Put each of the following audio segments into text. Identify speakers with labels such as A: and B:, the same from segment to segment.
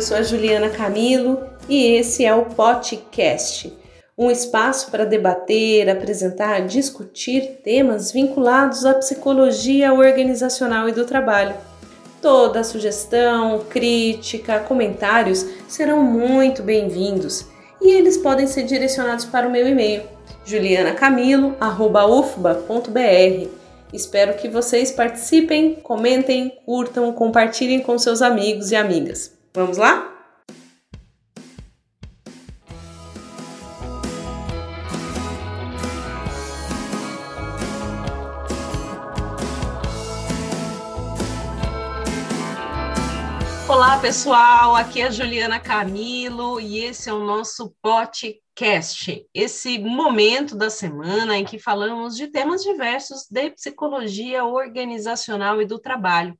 A: Eu sou a Juliana Camilo e esse é o podcast, um espaço para debater, apresentar, discutir temas vinculados à psicologia organizacional e do trabalho. Toda sugestão, crítica, comentários serão muito bem-vindos e eles podem ser direcionados para o meu e-mail julianacamilo@ufba.br. Espero que vocês participem, comentem, curtam, compartilhem com seus amigos e amigas. Vamos lá? Olá, pessoal. Aqui é a Juliana Camilo e esse é o nosso podcast. Esse momento da semana em que falamos de temas diversos de psicologia organizacional e do trabalho.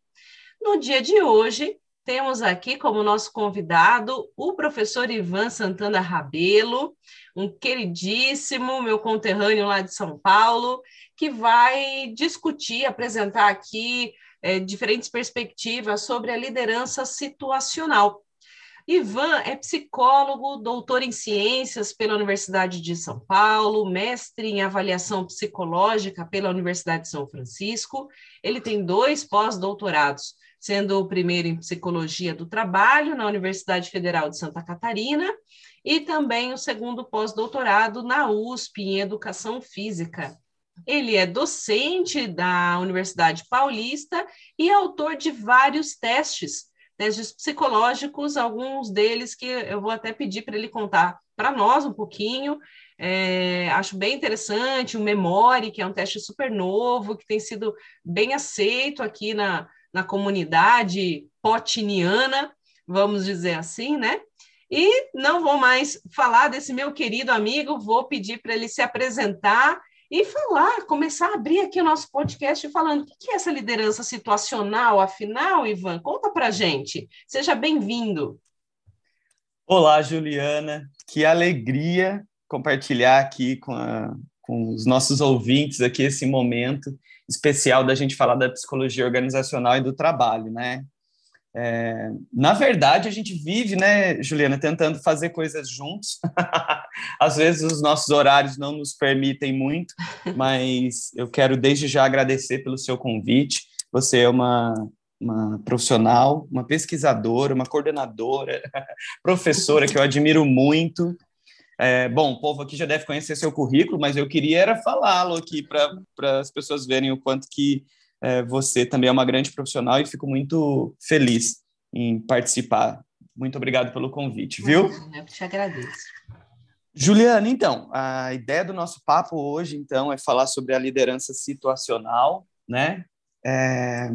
A: No dia de hoje, temos aqui como nosso convidado o professor Ivan Santana Rabelo, um queridíssimo meu conterrâneo lá de São Paulo, que vai discutir, apresentar aqui é, diferentes perspectivas sobre a liderança situacional. Ivan é psicólogo, doutor em ciências pela Universidade de São Paulo, mestre em avaliação psicológica pela Universidade de São Francisco. Ele tem dois pós-doutorados, sendo o primeiro em psicologia do trabalho na Universidade Federal de Santa Catarina e também o segundo pós-doutorado na USP em educação física. Ele é docente da Universidade Paulista e autor de vários testes, testes psicológicos, alguns deles que eu vou até pedir para ele contar para nós um pouquinho. É, acho bem interessante o Memori, que é um teste super novo, que tem sido bem aceito aqui na, na comunidade potiniana, vamos dizer assim, né? E não vou mais falar desse meu querido amigo, vou pedir para ele se apresentar e falar, começar a abrir aqui o nosso podcast falando o que é essa liderança situacional, afinal, Ivan? Conta para gente. Seja bem-vindo.
B: Olá, Juliana. Que alegria compartilhar aqui com, a, com os nossos ouvintes aqui esse momento especial da gente falar da psicologia organizacional e do trabalho, né? É, na verdade, a gente vive, né, Juliana, tentando fazer coisas juntos. Às vezes os nossos horários não nos permitem muito, mas eu quero desde já agradecer pelo seu convite. Você é uma, uma profissional, uma pesquisadora, uma coordenadora, professora que eu admiro muito. É, bom, o povo aqui já deve conhecer seu currículo, mas eu queria era falá-lo aqui para as pessoas verem o quanto que é, você também é uma grande profissional e fico muito feliz em participar. Muito obrigado pelo convite, viu?
A: Eu te agradeço.
B: Juliana, então, a ideia do nosso papo hoje, então, é falar sobre a liderança situacional, né? É,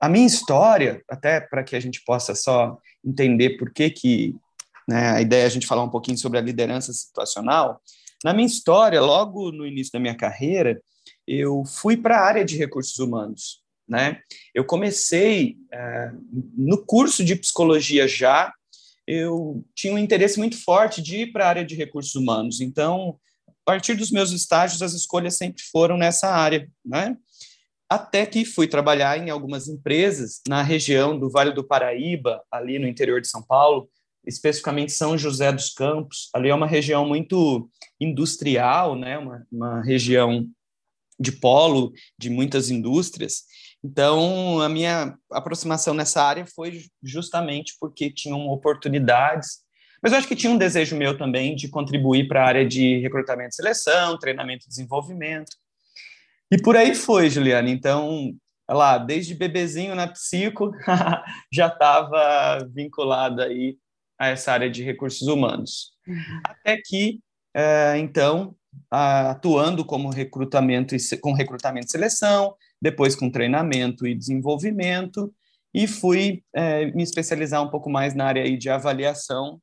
B: a minha história, até para que a gente possa só entender por que que né, a ideia é a gente falar um pouquinho sobre a liderança situacional. Na minha história, logo no início da minha carreira, eu fui para a área de recursos humanos. Né? Eu comecei é, no curso de psicologia já, eu tinha um interesse muito forte de ir para a área de recursos humanos. Então, a partir dos meus estágios, as escolhas sempre foram nessa área, né? Até que fui trabalhar em algumas empresas na região do Vale do Paraíba, ali no interior de São Paulo, especificamente São José dos Campos. Ali é uma região muito industrial, né? Uma, uma região de polo de muitas indústrias. Então, a minha aproximação nessa área foi justamente porque tinham oportunidades, mas eu acho que tinha um desejo meu também de contribuir para a área de recrutamento e seleção, treinamento e desenvolvimento. E por aí foi, Juliana. Então, lá, desde bebezinho na psico, já estava vinculada aí a essa área de recursos humanos. Uhum. Até que, é, então, atuando como recrutamento e, com recrutamento e seleção, depois com treinamento e desenvolvimento, e fui é, me especializar um pouco mais na área aí de avaliação.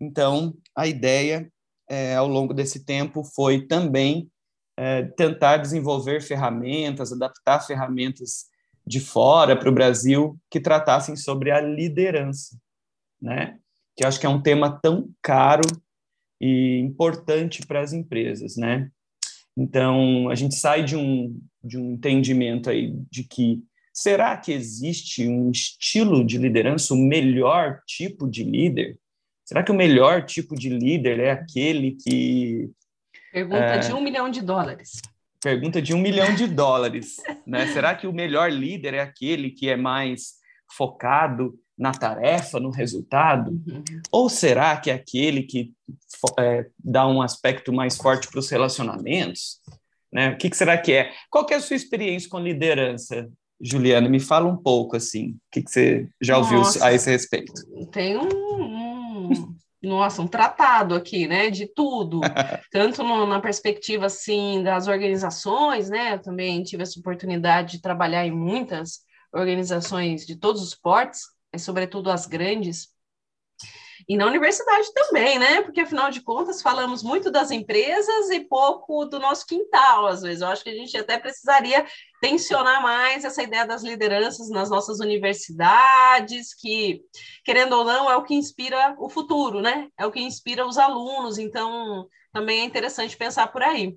B: Então, a ideia é, ao longo desse tempo foi também é, tentar desenvolver ferramentas, adaptar ferramentas de fora para o Brasil que tratassem sobre a liderança, né? Que acho que é um tema tão caro e importante para as empresas, né? Então, a gente sai de um, de um entendimento aí de que será que existe um estilo de liderança, o melhor tipo de líder? Será que o melhor tipo de líder é aquele que.
A: Pergunta é, de um milhão de dólares.
B: Pergunta de um milhão de dólares. né? Será que o melhor líder é aquele que é mais focado na tarefa, no resultado? Uhum. Ou será que é aquele que é, dá um aspecto mais forte para os relacionamentos? Né? O que, que, será que é? Qual que é a sua experiência com liderança, Juliana? Me fala um pouco, assim. O que, que você já ouviu Nossa, a esse respeito?
A: Tem um, um, nossa, um tratado aqui, né, de tudo, tanto no, na perspectiva, assim, das organizações, né, eu também tive essa oportunidade de trabalhar em muitas organizações de todos os portes, sobretudo as grandes, e na universidade também, né? Porque afinal de contas falamos muito das empresas e pouco do nosso quintal, às vezes. Eu acho que a gente até precisaria tensionar mais essa ideia das lideranças nas nossas universidades, que, querendo ou não, é o que inspira o futuro, né? É o que inspira os alunos. Então, também é interessante pensar por aí.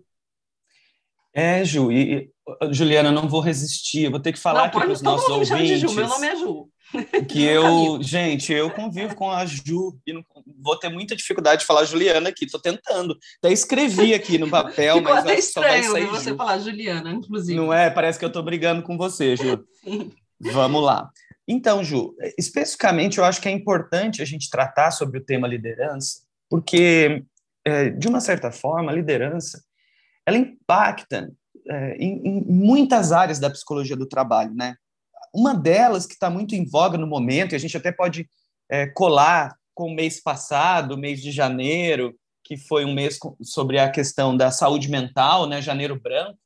B: É, Ju, e, Juliana, não vou resistir, eu vou ter que falar não, aqui para os nossos ouvintes.
A: Ju, meu nome é Ju.
B: Que eu, gente, eu convivo com a Ju e não, vou ter muita dificuldade de falar Juliana aqui, estou tentando. Até escrevi aqui no papel,
A: Ficou
B: mas
A: até só vai você Ju. falar Juliana, inclusive.
B: Não é? Parece que eu estou brigando com você, Ju. Vamos lá. Então, Ju, especificamente eu acho que é importante a gente tratar sobre o tema liderança, porque, é, de uma certa forma, a liderança ela impacta é, em, em, muitas áreas da psicologia do trabalho, né? Uma delas que está muito em voga no momento, e a gente até pode é, colar com o mês passado, mês de janeiro, que foi um mês sobre a questão da saúde mental, né? Janeiro branco,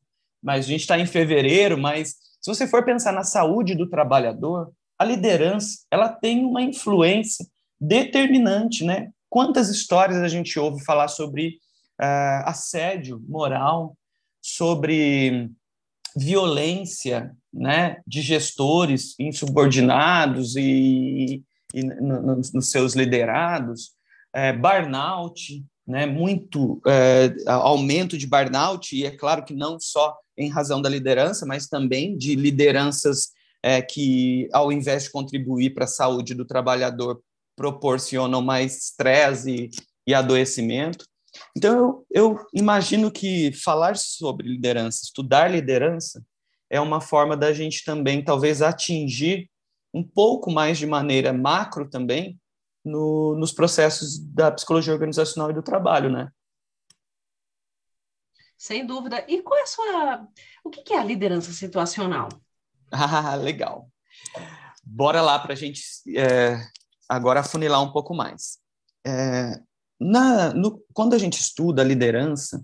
B: mas a gente está em fevereiro, mas se você for pensar na saúde do trabalhador, a liderança ela tem uma influência determinante, né? Quantas histórias a gente ouve falar sobre uh, assédio moral, sobre violência né, de gestores insubordinados e, e no, no, nos seus liderados, é, burnout, né, muito é, aumento de burnout, e é claro que não só em razão da liderança, mas também de lideranças é, que, ao invés de contribuir para a saúde do trabalhador, proporcionam mais estresse e, e adoecimento. Então, eu, eu imagino que falar sobre liderança, estudar liderança, é uma forma da gente também, talvez, atingir um pouco mais de maneira macro também no, nos processos da psicologia organizacional e do trabalho, né?
A: Sem dúvida. E qual é a sua. O que é a liderança situacional?
B: Ah, legal. Bora lá para a gente é, agora afunilar um pouco mais. É, na, no, quando a gente estuda a liderança,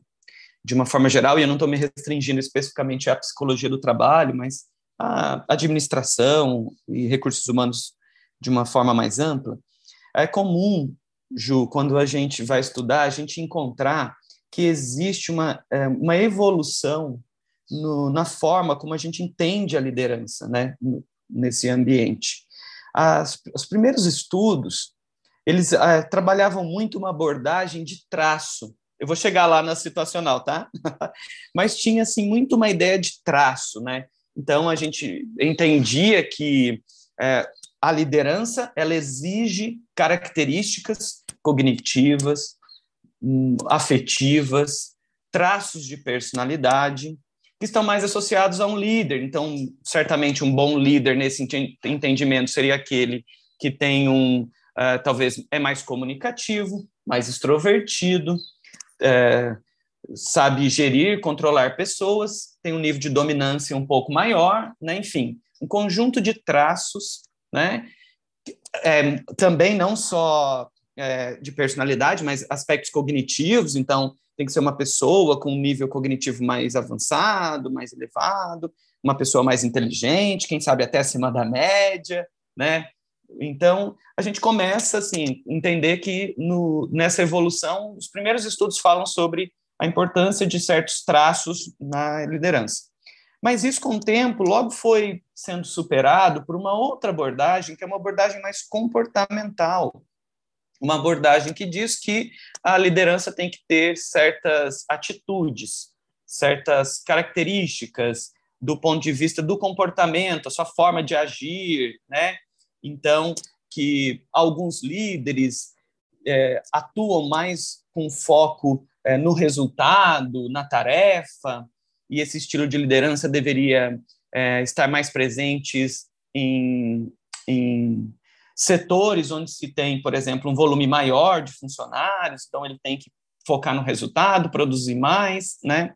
B: de uma forma geral, e eu não estou me restringindo especificamente à psicologia do trabalho, mas à administração e recursos humanos de uma forma mais ampla, é comum, Ju, quando a gente vai estudar, a gente encontrar que existe uma, é, uma evolução no, na forma como a gente entende a liderança né, nesse ambiente. As, os primeiros estudos eles é, trabalhavam muito uma abordagem de traço. Eu vou chegar lá na situacional, tá? Mas tinha assim muito uma ideia de traço, né? Então a gente entendia que é, a liderança ela exige características cognitivas, hum, afetivas, traços de personalidade que estão mais associados a um líder. Então, certamente um bom líder nesse entendimento seria aquele que tem um uh, talvez é mais comunicativo, mais extrovertido, uh, sabe gerir, controlar pessoas, tem um nível de dominância um pouco maior, né? enfim, um conjunto de traços, né? É, também não só é, de personalidade, mas aspectos cognitivos, então tem que ser uma pessoa com um nível cognitivo mais avançado, mais elevado, uma pessoa mais inteligente, quem sabe até acima da média, né? Então, a gente começa assim entender que no, nessa evolução, os primeiros estudos falam sobre a importância de certos traços na liderança. Mas isso, com o tempo, logo foi sendo superado por uma outra abordagem, que é uma abordagem mais comportamental. Uma abordagem que diz que a liderança tem que ter certas atitudes, certas características, do ponto de vista do comportamento, a sua forma de agir, né? Então, que alguns líderes é, atuam mais com foco é, no resultado, na tarefa, e esse estilo de liderança deveria é, estar mais presentes em, em setores onde se tem, por exemplo, um volume maior de funcionários, então ele tem que focar no resultado, produzir mais, né?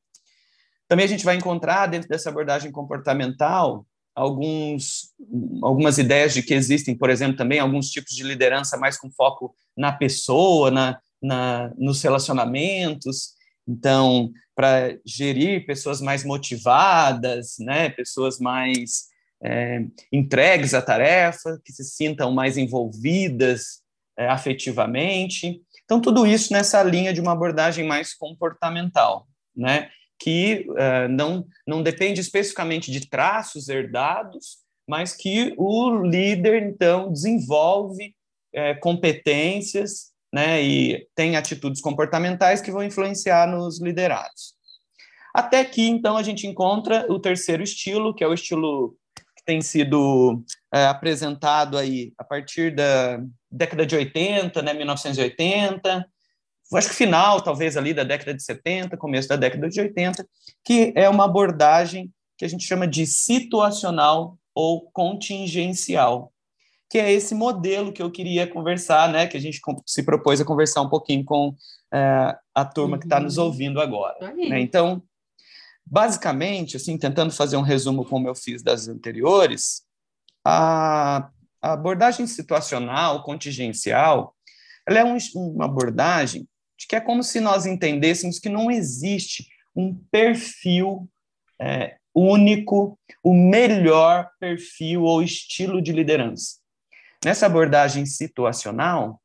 B: Também a gente vai encontrar dentro dessa abordagem comportamental alguns, algumas ideias de que existem, por exemplo, também alguns tipos de liderança mais com foco na pessoa, na, na nos relacionamentos. Então, para gerir pessoas mais motivadas, né, pessoas mais é, entregues à tarefa, que se sintam mais envolvidas é, afetivamente. Então, tudo isso nessa linha de uma abordagem mais comportamental, né? Que uh, não, não depende especificamente de traços herdados, mas que o líder, então, desenvolve é, competências né, e tem atitudes comportamentais que vão influenciar nos liderados. Até que, então, a gente encontra o terceiro estilo, que é o estilo que tem sido é, apresentado aí a partir da década de 80, né, 1980, acho que final, talvez, ali da década de 70, começo da década de 80, que é uma abordagem que a gente chama de situacional ou contingencial, que é esse modelo que eu queria conversar, né, que a gente se propôs a conversar um pouquinho com é, a turma uhum. que está nos ouvindo agora. Né? Então, basicamente, assim, tentando fazer um resumo como eu fiz das anteriores, a, a abordagem situacional, contingencial, ela é um, uma abordagem de que é como se nós entendêssemos que não existe um perfil é, único, o melhor perfil ou estilo de liderança. Nessa abordagem situacional,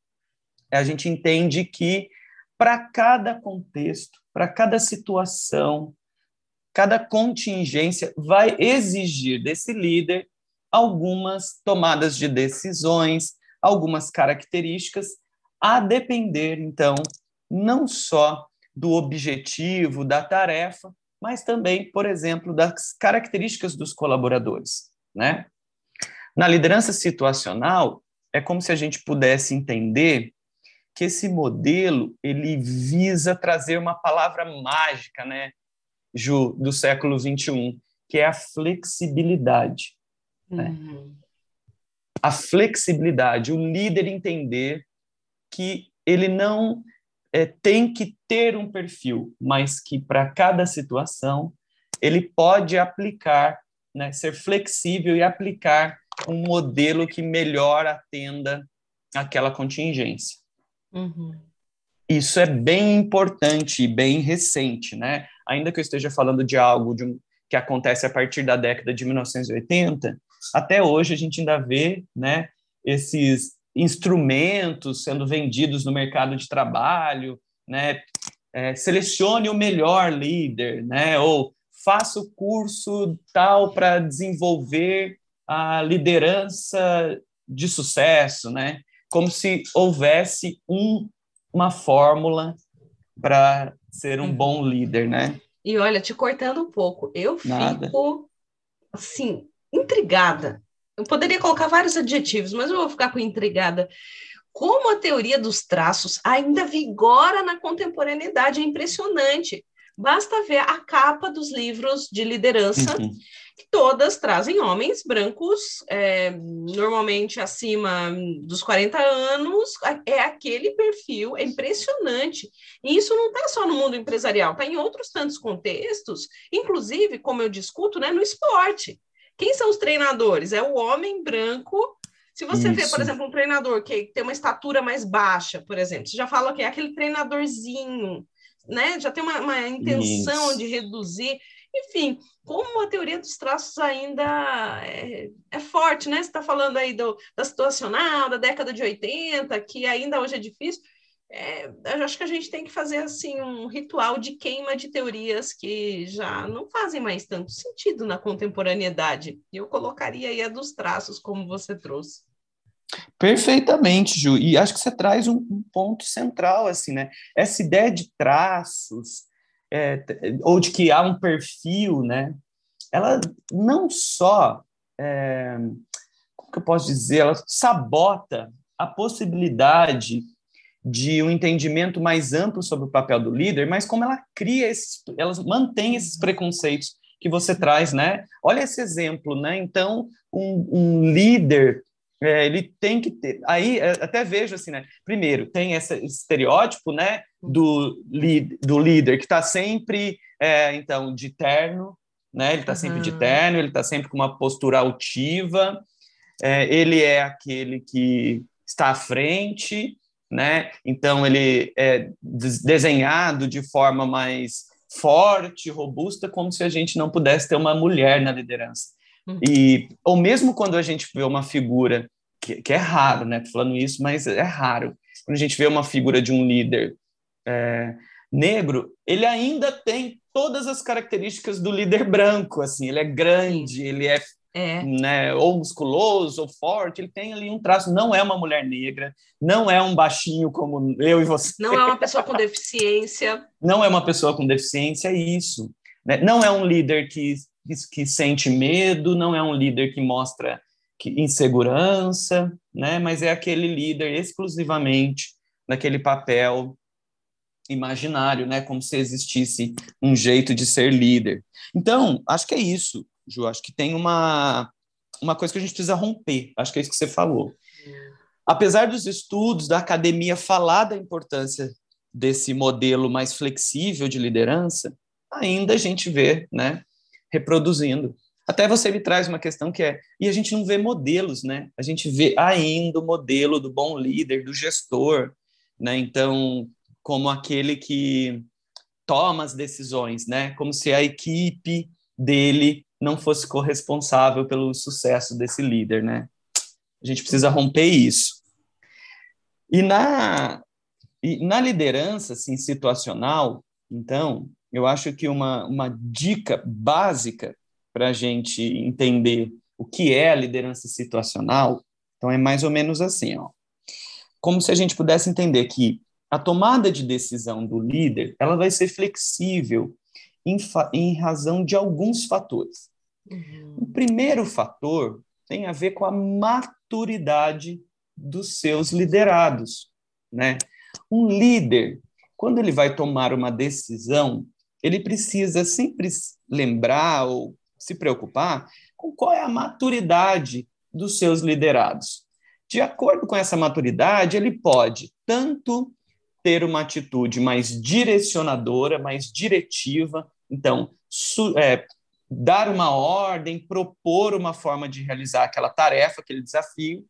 B: a gente entende que para cada contexto, para cada situação, cada contingência vai exigir desse líder algumas tomadas de decisões, algumas características, a depender, então, não só do objetivo, da tarefa, mas também, por exemplo, das características dos colaboradores, né? Na liderança situacional, é como se a gente pudesse entender que esse modelo ele visa trazer uma palavra mágica, né, Ju, do século 21, que é a flexibilidade. Né? Uhum. A flexibilidade, o líder entender que ele não é, tem que ter um perfil, mas que para cada situação ele pode aplicar, né, ser flexível e aplicar um modelo que melhor atenda aquela contingência. Uhum. Isso é bem importante e bem recente, né? Ainda que eu esteja falando de algo de um, que acontece a partir da década de 1980, até hoje a gente ainda vê, né, esses instrumentos sendo vendidos no mercado de trabalho, né? É, selecione o melhor líder, né? Ou faça o curso tal para desenvolver a liderança de sucesso, né? Como se houvesse um, uma fórmula para ser um bom líder, né?
A: E olha, te cortando um pouco, eu Nada. fico assim intrigada eu poderia colocar vários adjetivos, mas eu vou ficar com intrigada. Como a teoria dos traços ainda vigora na contemporaneidade, é impressionante. Basta ver a capa dos livros de liderança, uhum. que todas trazem homens brancos, é, normalmente acima dos 40 anos, é aquele perfil, é impressionante. E isso não está só no mundo empresarial, está em outros tantos contextos, inclusive, como eu discuto, né, no esporte. Quem são os treinadores? É o homem branco. Se você Isso. vê, por exemplo, um treinador que tem uma estatura mais baixa, por exemplo, você já fala que é aquele treinadorzinho, né? Já tem uma, uma intenção Isso. de reduzir. Enfim, como a teoria dos traços ainda é, é forte, né? Você está falando aí do, da situacional, da década de 80, que ainda hoje é difícil é, acho que a gente tem que fazer assim um ritual de queima de teorias que já não fazem mais tanto sentido na contemporaneidade. Eu colocaria aí a dos traços, como você trouxe.
B: Perfeitamente, Ju. E acho que você traz um, um ponto central, assim, né? Essa ideia de traços, é, ou de que há um perfil, né? ela não só, é, como que eu posso dizer, ela sabota a possibilidade de um entendimento mais amplo sobre o papel do líder, mas como ela cria esses, ela mantém esses preconceitos que você traz, né? Olha esse exemplo, né? Então, um, um líder é, ele tem que ter. Aí é, até vejo assim, né? Primeiro, tem esse estereótipo, né? Do, do líder que está sempre, é, então, de terno, né? Ele está uhum. sempre de terno, ele está sempre com uma postura altiva, é, ele é aquele que está à frente, né? Então ele é desenhado de forma mais forte, robusta, como se a gente não pudesse ter uma mulher na liderança. Uhum. E, ou mesmo quando a gente vê uma figura, que, que é raro, né? Tô falando isso, mas é raro. Quando a gente vê uma figura de um líder é, negro, ele ainda tem todas as características do líder branco, assim, ele é grande, ele é, é. Né, ou musculoso, ou forte, ele tem ali um traço, não é uma mulher negra, não é um baixinho como eu e você.
A: Não é uma pessoa com deficiência.
B: Não é uma pessoa com deficiência, é isso. Né? Não é um líder que que, que sente medo, não é um líder que mostra que, insegurança, né? mas é aquele líder exclusivamente naquele papel imaginário, né? como se existisse um jeito de ser líder. Então, acho que é isso, Ju, acho que tem uma, uma coisa que a gente precisa romper, acho que é isso que você falou. Apesar dos estudos da academia falar da importância desse modelo mais flexível de liderança, ainda a gente vê né, reproduzindo. Até você me traz uma questão que é, e a gente não vê modelos, né? A gente vê ainda o modelo do bom líder, do gestor, né? Então, como aquele que toma as decisões, né? Como se a equipe dele não fosse corresponsável pelo sucesso desse líder, né? A gente precisa romper isso. E na, e na liderança assim, situacional, então, eu acho que uma, uma dica básica para a gente entender o que é a liderança situacional, então é mais ou menos assim, ó. Como se a gente pudesse entender que a tomada de decisão do líder, ela vai ser flexível em, em razão de alguns fatores. Uhum. O primeiro fator tem a ver com a maturidade dos seus liderados, né? Um líder, quando ele vai tomar uma decisão, ele precisa sempre lembrar ou se preocupar com qual é a maturidade dos seus liderados. De acordo com essa maturidade, ele pode tanto ter uma atitude mais direcionadora, mais diretiva, então, é, dar uma ordem, propor uma forma de realizar aquela tarefa, aquele desafio,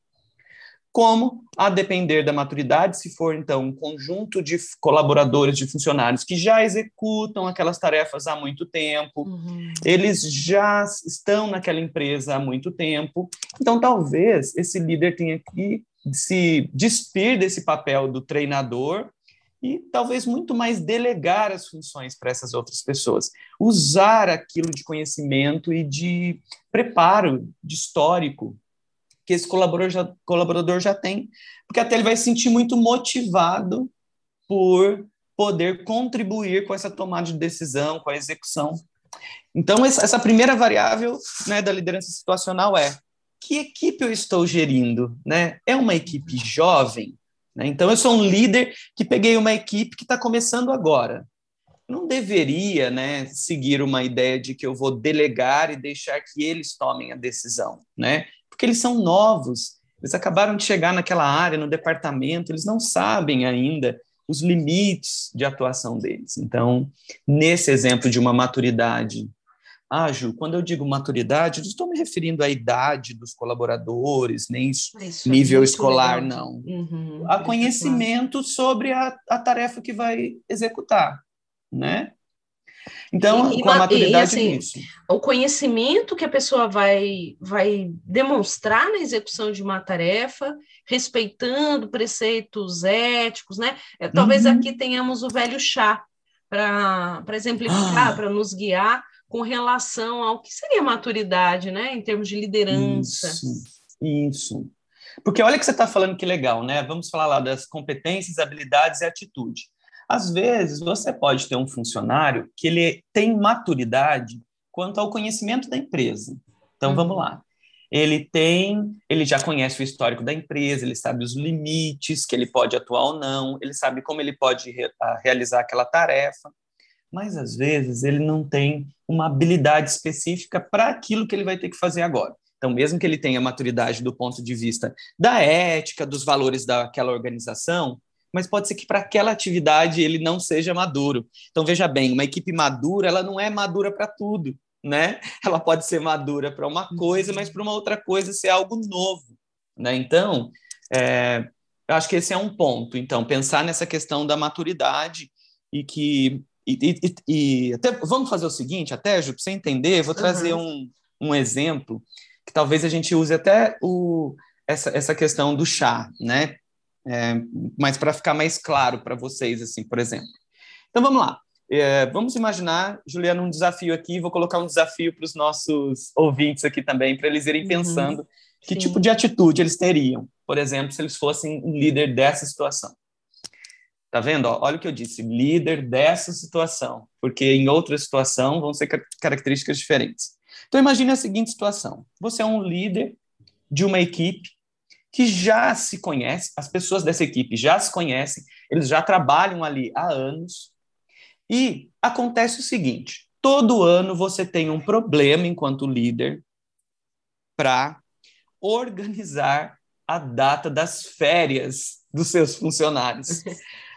B: como, a depender da maturidade, se for então um conjunto de colaboradores, de funcionários que já executam aquelas tarefas há muito tempo, uhum. eles já estão naquela empresa há muito tempo, então talvez esse líder tenha que se despir desse papel do treinador e talvez muito mais delegar as funções para essas outras pessoas, usar aquilo de conhecimento e de preparo, de histórico que esse colaborador já, colaborador já tem, porque até ele vai se sentir muito motivado por poder contribuir com essa tomada de decisão, com a execução. Então, essa primeira variável né, da liderança situacional é que equipe eu estou gerindo? Né? É uma equipe jovem? Né? Então, eu sou um líder que peguei uma equipe que está começando agora. Não deveria né, seguir uma ideia de que eu vou delegar e deixar que eles tomem a decisão. Né? porque eles são novos, eles acabaram de chegar naquela área, no departamento, eles não sabem ainda os limites de atuação deles. Então, nesse exemplo de uma maturidade, Ju, quando eu digo maturidade, não estou me referindo à idade dos colaboradores, nem Isso é nível é escolar, legal. não. Uhum, a conhecimento sobre a, a tarefa que vai executar, né? Então, e, com a maturidade e, assim,
A: O conhecimento que a pessoa vai, vai demonstrar na execução de uma tarefa, respeitando preceitos éticos, né? É, talvez uhum. aqui tenhamos o velho chá para exemplificar, ah. para nos guiar com relação ao que seria maturidade, né? Em termos de liderança.
B: Isso, isso. Porque olha que você está falando que legal, né? Vamos falar lá das competências, habilidades e atitude. Às vezes, você pode ter um funcionário que ele tem maturidade quanto ao conhecimento da empresa. Então, uhum. vamos lá. Ele tem, ele já conhece o histórico da empresa, ele sabe os limites que ele pode atuar ou não, ele sabe como ele pode re, realizar aquela tarefa, mas às vezes ele não tem uma habilidade específica para aquilo que ele vai ter que fazer agora. Então, mesmo que ele tenha maturidade do ponto de vista da ética, dos valores daquela organização, mas pode ser que para aquela atividade ele não seja maduro. Então, veja bem, uma equipe madura, ela não é madura para tudo, né? Ela pode ser madura para uma coisa, mas para uma outra coisa ser algo novo, né? Então, é, eu acho que esse é um ponto. Então, pensar nessa questão da maturidade e que e, e, e até vamos fazer o seguinte, até Ju, para você entender, vou trazer uhum. um, um exemplo que talvez a gente use até o, essa, essa questão do chá, né? É, mas para ficar mais claro para vocês, assim, por exemplo. Então vamos lá. É, vamos imaginar, Juliana, um desafio aqui. Vou colocar um desafio para os nossos ouvintes aqui também, para eles irem uhum. pensando uhum. que Sim. tipo de atitude eles teriam, por exemplo, se eles fossem um líder dessa situação. Tá vendo? olha o que eu disse, líder dessa situação, porque em outra situação vão ser características diferentes. Então imagine a seguinte situação: você é um líder de uma equipe que já se conhece, as pessoas dessa equipe já se conhecem, eles já trabalham ali há anos. E acontece o seguinte: todo ano você tem um problema enquanto líder para organizar a data das férias dos seus funcionários.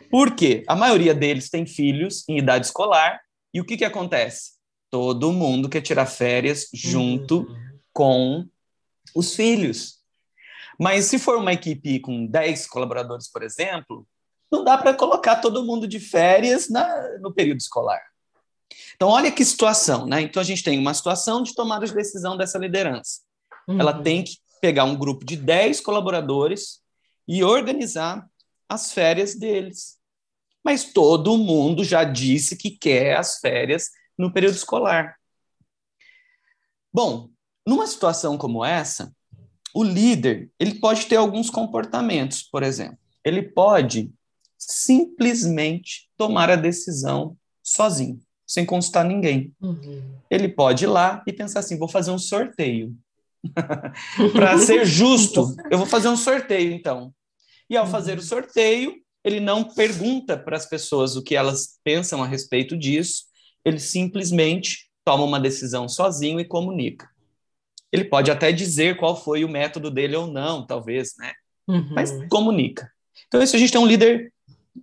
B: Por quê? A maioria deles tem filhos em idade escolar, e o que, que acontece? Todo mundo quer tirar férias junto uhum. com os filhos. Mas se for uma equipe com 10 colaboradores, por exemplo, não dá para colocar todo mundo de férias na, no período escolar. Então, olha que situação, né? Então, a gente tem uma situação de tomada de decisão dessa liderança. Uhum. Ela tem que pegar um grupo de 10 colaboradores e organizar as férias deles. Mas todo mundo já disse que quer as férias no período escolar. Bom, numa situação como essa, o líder, ele pode ter alguns comportamentos, por exemplo. Ele pode simplesmente tomar a decisão sozinho, sem consultar ninguém. Uhum. Ele pode ir lá e pensar assim: vou fazer um sorteio. Para ser justo, eu vou fazer um sorteio, então. E ao fazer o uhum. sorteio, ele não pergunta para as pessoas o que elas pensam a respeito disso, ele simplesmente toma uma decisão sozinho e comunica. Ele pode até dizer qual foi o método dele ou não, talvez, né? Uhum. Mas comunica. Então, isso a gente tem um líder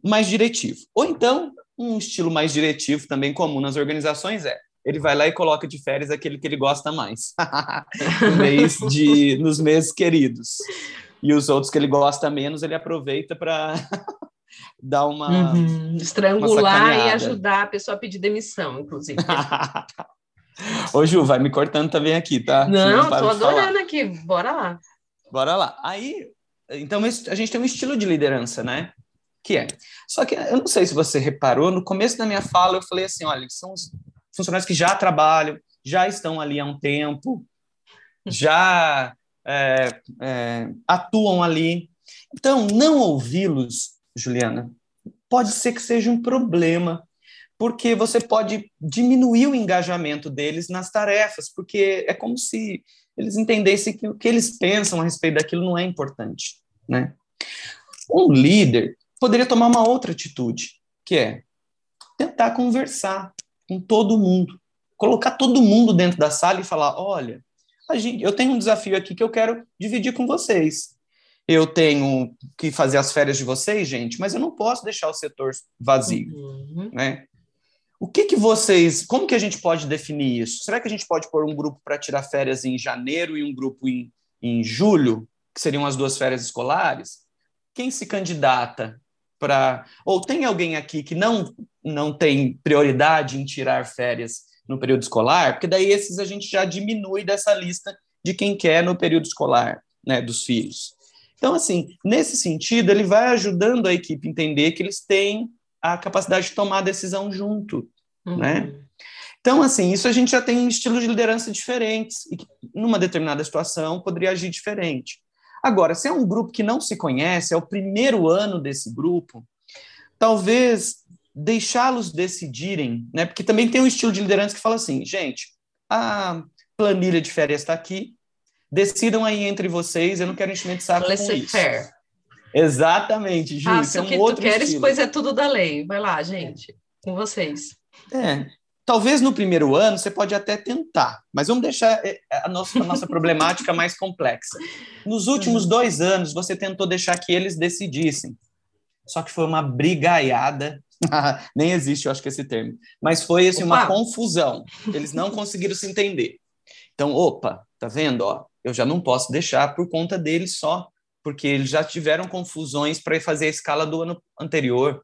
B: mais diretivo. Ou então, um estilo mais diretivo também comum nas organizações é ele vai lá e coloca de férias aquele que ele gosta mais, no mês de, nos meses queridos. E os outros que ele gosta menos, ele aproveita para dar uma.
A: Uhum. Estrangular uma e ajudar a pessoa a pedir demissão, inclusive.
B: Ô, Ju, vai me cortando também aqui, tá?
A: Não, tô adorando aqui. Bora lá.
B: Bora lá. Aí, então, a gente tem um estilo de liderança, né? Que é. Só que eu não sei se você reparou, no começo da minha fala eu falei assim: olha, são os funcionários que já trabalham, já estão ali há um tempo, já é, é, atuam ali. Então, não ouvi-los, Juliana, pode ser que seja um problema porque você pode diminuir o engajamento deles nas tarefas, porque é como se eles entendessem que o que eles pensam a respeito daquilo não é importante, né? Um líder poderia tomar uma outra atitude, que é tentar conversar com todo mundo, colocar todo mundo dentro da sala e falar, olha, gente, eu tenho um desafio aqui que eu quero dividir com vocês. Eu tenho que fazer as férias de vocês, gente, mas eu não posso deixar o setor vazio, uhum. né? O que, que vocês. Como que a gente pode definir isso? Será que a gente pode pôr um grupo para tirar férias em janeiro e um grupo em, em julho, que seriam as duas férias escolares? Quem se candidata para. Ou tem alguém aqui que não, não tem prioridade em tirar férias no período escolar? Porque daí esses a gente já diminui dessa lista de quem quer no período escolar, né, dos filhos. Então, assim, nesse sentido, ele vai ajudando a equipe a entender que eles têm a capacidade de tomar a decisão junto uhum. né? Então, assim, isso a gente já tem estilos de liderança diferentes e que, numa determinada situação, poderia agir diferente. Agora, se é um grupo que não se conhece, é o primeiro ano desse grupo, talvez deixá-los decidirem, né? Porque também tem um estilo de liderança que fala assim, gente, a planilha de férias está aqui, decidam aí entre vocês, eu não quero enchimento de saco com isso. Fair. Exatamente, Ju,
A: Faça é um que outro tu queres, estilo. pois é tudo da lei. Vai lá, gente, com vocês.
B: É, talvez no primeiro ano você pode até tentar, mas vamos deixar é, a nossa, a nossa problemática mais complexa. Nos últimos uhum. dois anos, você tentou deixar que eles decidissem. Só que foi uma brigaiada nem existe, eu acho que esse termo. Mas foi assim, uma confusão. Eles não conseguiram se entender. Então, opa, tá vendo? Ó, eu já não posso deixar por conta deles só, porque eles já tiveram confusões para fazer a escala do ano anterior.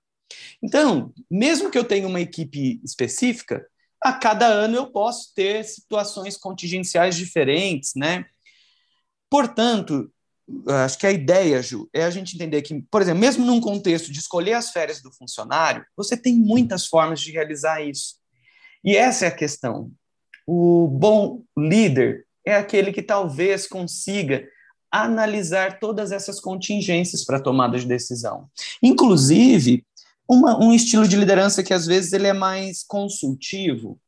B: Então, mesmo que eu tenha uma equipe específica, a cada ano eu posso ter situações contingenciais diferentes, né? Portanto, acho que a ideia, Ju, é a gente entender que, por exemplo, mesmo num contexto de escolher as férias do funcionário, você tem muitas formas de realizar isso. E essa é a questão. O bom líder é aquele que talvez consiga analisar todas essas contingências para tomada de decisão. Inclusive, uma, um estilo de liderança que às vezes ele é mais consultivo,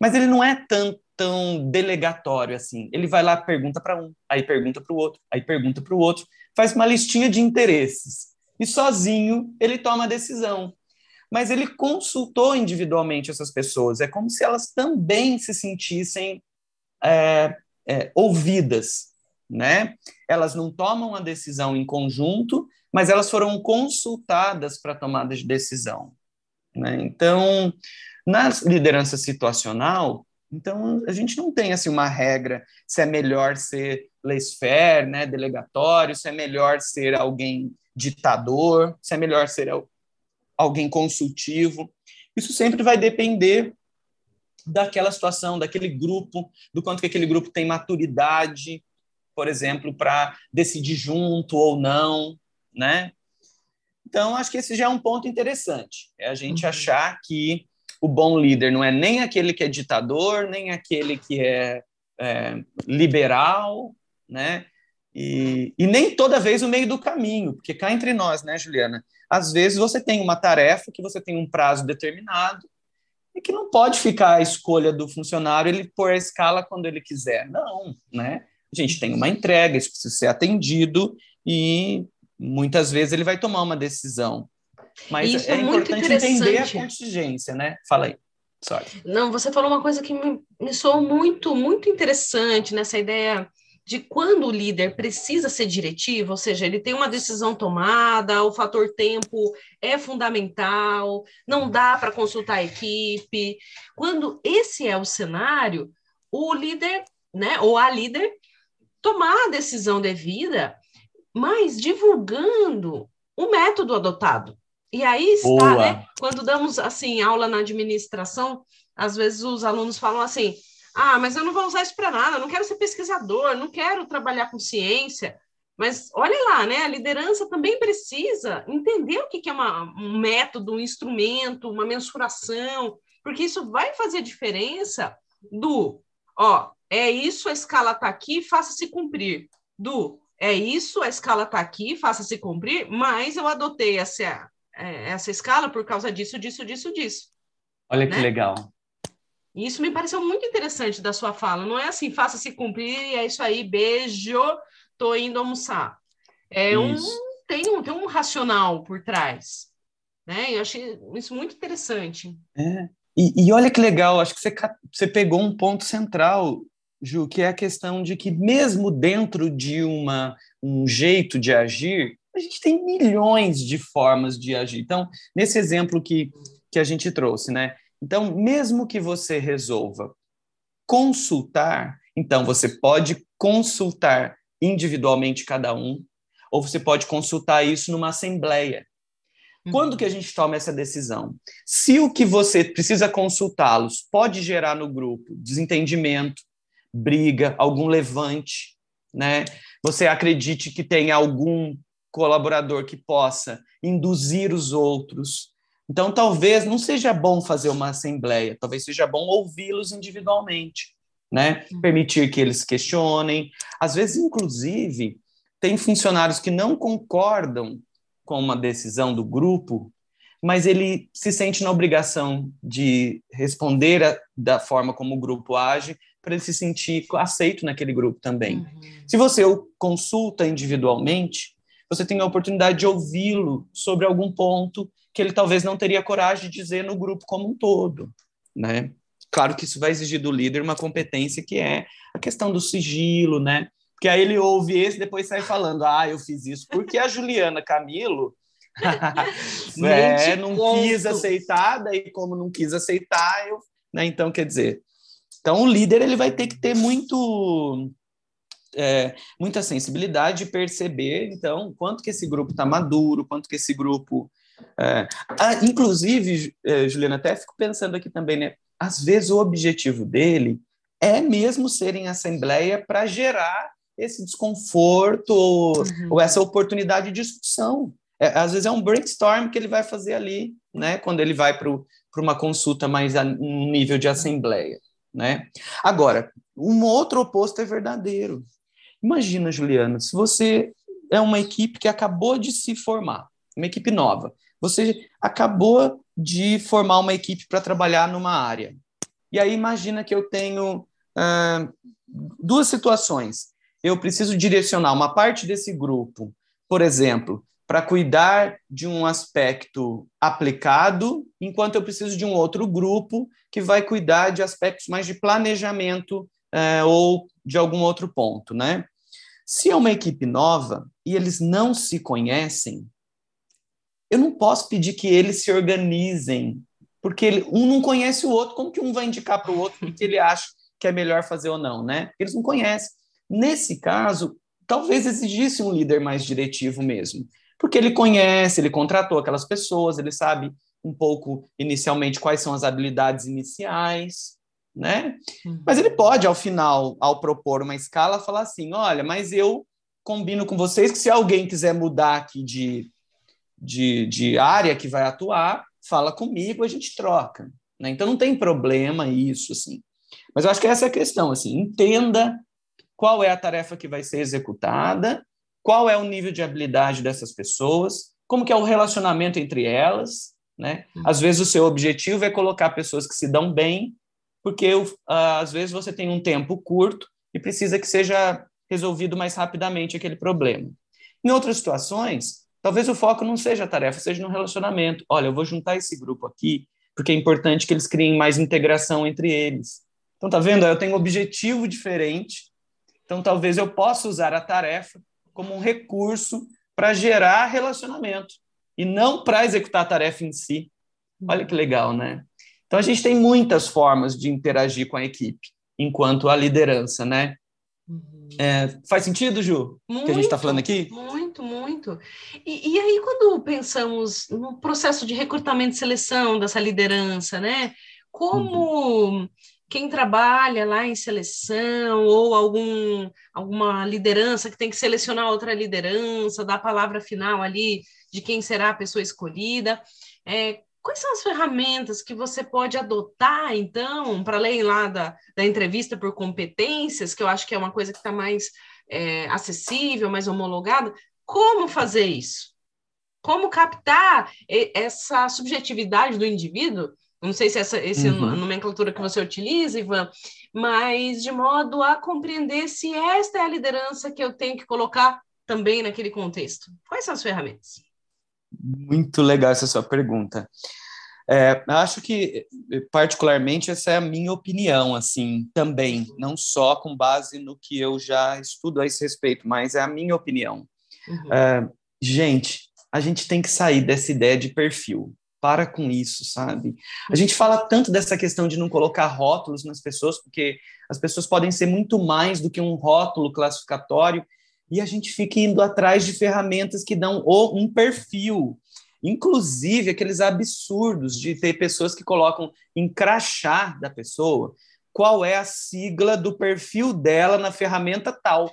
B: mas ele não é tanto tão delegatório assim. Ele vai lá, pergunta para um, aí pergunta para o outro, aí pergunta para o outro, faz uma listinha de interesses e sozinho ele toma a decisão. Mas ele consultou individualmente essas pessoas. É como se elas também se sentissem é, é, ouvidas, né? Elas não tomam a decisão em conjunto, mas elas foram consultadas para tomada de decisão. Né? Então, na liderança situacional, então, a gente não tem assim uma regra se é melhor ser laissez-faire, né, delegatório, se é melhor ser alguém ditador, se é melhor ser alguém consultivo. Isso sempre vai depender daquela situação, daquele grupo, do quanto que aquele grupo tem maturidade, por exemplo, para decidir junto ou não, né? Então, acho que esse já é um ponto interessante, é a gente uhum. achar que o bom líder não é nem aquele que é ditador, nem aquele que é, é liberal, né? E, e, nem toda vez o meio do caminho, porque cá entre nós, né, Juliana? Às vezes você tem uma tarefa que você tem um prazo determinado e que não pode ficar a escolha do funcionário ele pôr a escala quando ele quiser. Não, né? A gente tem uma entrega, isso precisa ser atendido e muitas vezes ele vai tomar uma decisão. Mas Isso é, é importante entender a contingência, né? Fala aí. Sorry.
A: Não, você falou uma coisa que me, me soou muito, muito interessante nessa ideia de quando o líder precisa ser diretivo, ou seja, ele tem uma decisão tomada, o fator tempo é fundamental, não dá para consultar a equipe. Quando esse é o cenário, o líder, né, ou a líder, tomar a decisão devida, mas divulgando o método adotado. E aí está, né? Quando damos assim aula na administração, às vezes os alunos falam assim: "Ah, mas eu não vou usar isso para nada, eu não quero ser pesquisador, não quero trabalhar com ciência". Mas olha lá, né? A liderança também precisa entender o que é uma, um método, um instrumento, uma mensuração, porque isso vai fazer diferença do, ó, é isso, a escala está aqui, faça-se cumprir. Do, é isso, a escala está aqui, faça-se cumprir, mas eu adotei essa, é, essa escala por causa disso, disso, disso, disso.
B: Olha né? que legal.
A: Isso me pareceu muito interessante da sua fala. Não é assim, faça-se cumprir, é isso aí, beijo, tô indo almoçar. É um tem, um tem um racional por trás. Né? Eu achei isso muito interessante.
B: É. E, e olha que legal, acho que você, você pegou um ponto central, Ju, que é a questão de que mesmo dentro de uma, um jeito de agir, a gente tem milhões de formas de agir. Então, nesse exemplo que, que a gente trouxe, né? Então, mesmo que você resolva consultar, então você pode consultar individualmente cada um, ou você pode consultar isso numa assembleia. Uhum. Quando que a gente toma essa decisão? Se o que você precisa consultá-los pode gerar no grupo desentendimento, briga, algum levante, né? Você acredite que tem algum colaborador que possa induzir os outros. Então, talvez não seja bom fazer uma assembleia, talvez seja bom ouvi-los individualmente, né? Uhum. Permitir que eles questionem. Às vezes, inclusive, tem funcionários que não concordam com uma decisão do grupo, mas ele se sente na obrigação de responder a, da forma como o grupo age, para ele se sentir aceito naquele grupo também. Uhum. Se você o consulta individualmente, você tem a oportunidade de ouvi-lo sobre algum ponto que ele talvez não teria coragem de dizer no grupo como um todo, né? Claro que isso vai exigir do líder uma competência que é a questão do sigilo, né? Porque aí ele ouve esse depois sai falando, ah, eu fiz isso porque a Juliana Camilo é, não quis aceitar, daí como não quis aceitar, eu, né? Então, quer dizer, então o líder ele vai ter que ter muito é, muita sensibilidade de perceber, então, quanto que esse grupo está maduro, quanto que esse grupo. É, ah, inclusive, é, Juliana, até fico pensando aqui também, né? Às vezes o objetivo dele é mesmo ser em assembleia para gerar esse desconforto ou, uhum. ou, essa oportunidade de discussão. É, às vezes é um brainstorm que ele vai fazer ali, né? Quando ele vai para uma consulta mais a um nível de assembleia, né? Agora, um outro oposto é verdadeiro. Imagina, Juliana, se você é uma equipe que acabou de se formar, uma equipe nova. Você acabou de formar uma equipe para trabalhar numa área. E aí imagina que eu tenho uh, duas situações. Eu preciso direcionar uma parte desse grupo, por exemplo, para cuidar de um aspecto aplicado, enquanto eu preciso de um outro grupo que vai cuidar de aspectos mais de planejamento uh, ou de algum outro ponto, né? Se é uma equipe nova e eles não se conhecem, eu não posso pedir que eles se organizem, porque ele, um não conhece o outro, como que um vai indicar para o outro o que ele acha que é melhor fazer ou não, né? Eles não conhecem. Nesse caso, talvez exigisse um líder mais diretivo mesmo, porque ele conhece, ele contratou aquelas pessoas, ele sabe um pouco inicialmente quais são as habilidades iniciais, né? Uhum. Mas ele pode, ao final, ao propor uma escala, falar assim: olha, mas eu combino com vocês que se alguém quiser mudar aqui de, de, de área que vai atuar, fala comigo, a gente troca. Né? Então não tem problema isso, assim. Mas eu acho que essa é a questão, assim, entenda qual é a tarefa que vai ser executada, qual é o nível de habilidade dessas pessoas, como que é o relacionamento entre elas, né? Uhum. Às vezes o seu objetivo é colocar pessoas que se dão bem porque uh, às vezes você tem um tempo curto e precisa que seja resolvido mais rapidamente aquele problema. Em outras situações, talvez o foco não seja a tarefa, seja no relacionamento. Olha, eu vou juntar esse grupo aqui, porque é importante que eles criem mais integração entre eles. Então, tá vendo? Eu tenho um objetivo diferente, então talvez eu possa usar a tarefa como um recurso para gerar relacionamento e não para executar a tarefa em si. Olha que legal, né? Então a gente tem muitas formas de interagir com a equipe enquanto a liderança, né? Uhum. É, faz sentido, Ju? Muito, que a gente está falando aqui?
A: Muito, muito. E, e, aí, quando pensamos no processo de recrutamento e seleção dessa liderança, né? Como uhum. Quem trabalha lá em seleção ou algum, alguma liderança que tem que selecionar outra liderança, dar a palavra final ali de quem será a pessoa escolhida, é, Quais são as ferramentas que você pode adotar, então, para além lá da, da entrevista por competências, que eu acho que é uma coisa que está mais é, acessível, mais homologada? Como fazer isso? Como captar essa subjetividade do indivíduo? Não sei se essa, essa uhum. nomenclatura que você utiliza, Ivan, mas de modo a compreender se esta é a liderança que eu tenho que colocar também naquele contexto. Quais são as ferramentas?
B: Muito legal essa sua pergunta. É, acho que, particularmente, essa é a minha opinião, assim, também, não só com base no que eu já estudo a esse respeito, mas é a minha opinião. Uhum. É, gente, a gente tem que sair dessa ideia de perfil. Para com isso, sabe? A gente fala tanto dessa questão de não colocar rótulos nas pessoas, porque as pessoas podem ser muito mais do que um rótulo classificatório, e a gente fica indo atrás de ferramentas que dão um perfil, inclusive aqueles absurdos de ter pessoas que colocam em crachá da pessoa qual é a sigla do perfil dela na ferramenta tal.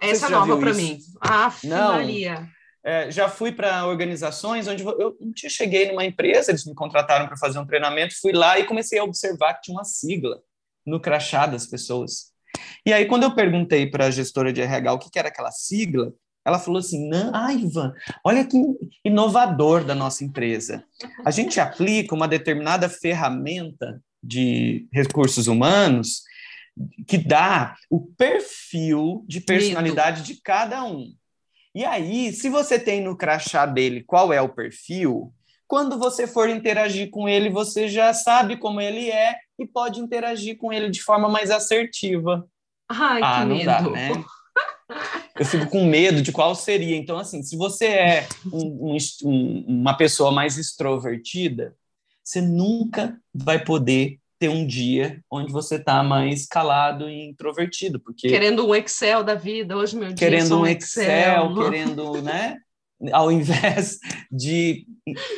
A: Essa nova para mim. Ah, Não. Maria.
B: É, já fui para organizações onde eu um dia cheguei numa empresa, eles me contrataram para fazer um treinamento, fui lá e comecei a observar que tinha uma sigla no crachá das pessoas. E aí, quando eu perguntei para a gestora de RH o que, que era aquela sigla, ela falou assim: não, ah, Ivan, olha que inovador da nossa empresa. A gente aplica uma determinada ferramenta de recursos humanos que dá o perfil de personalidade de cada um. E aí, se você tem no crachá dele qual é o perfil, quando você for interagir com ele, você já sabe como ele é e pode interagir com ele de forma mais assertiva.
A: Ai, ah, que não medo. Dá, né?
B: Eu fico com medo de qual seria. Então, assim, se você é um, um, uma pessoa mais extrovertida, você nunca vai poder ter um dia onde você está mais calado e introvertido, porque
A: querendo um Excel da vida hoje meu dia
B: querendo um Excel, Excel querendo, né? Ao invés de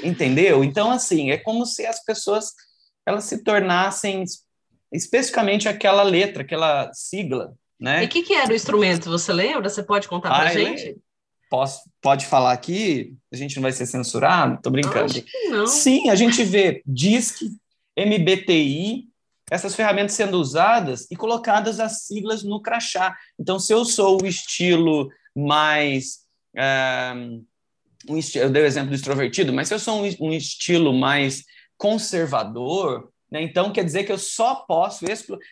B: entendeu? Então assim é como se as pessoas elas se tornassem especificamente aquela letra, aquela sigla, né?
A: E o que, que era o instrumento? Você lembra? Você pode contar para gente?
B: Posso, pode falar aqui? A gente não vai ser censurado? Tô brincando.
A: Acho que não.
B: Sim, a gente vê DISC, MBTI, essas ferramentas sendo usadas e colocadas as siglas no crachá. Então, se eu sou o estilo mais. Um, um eu dei o exemplo do extrovertido, mas se eu sou um, estilo mais conservador, né, então quer dizer que eu só posso.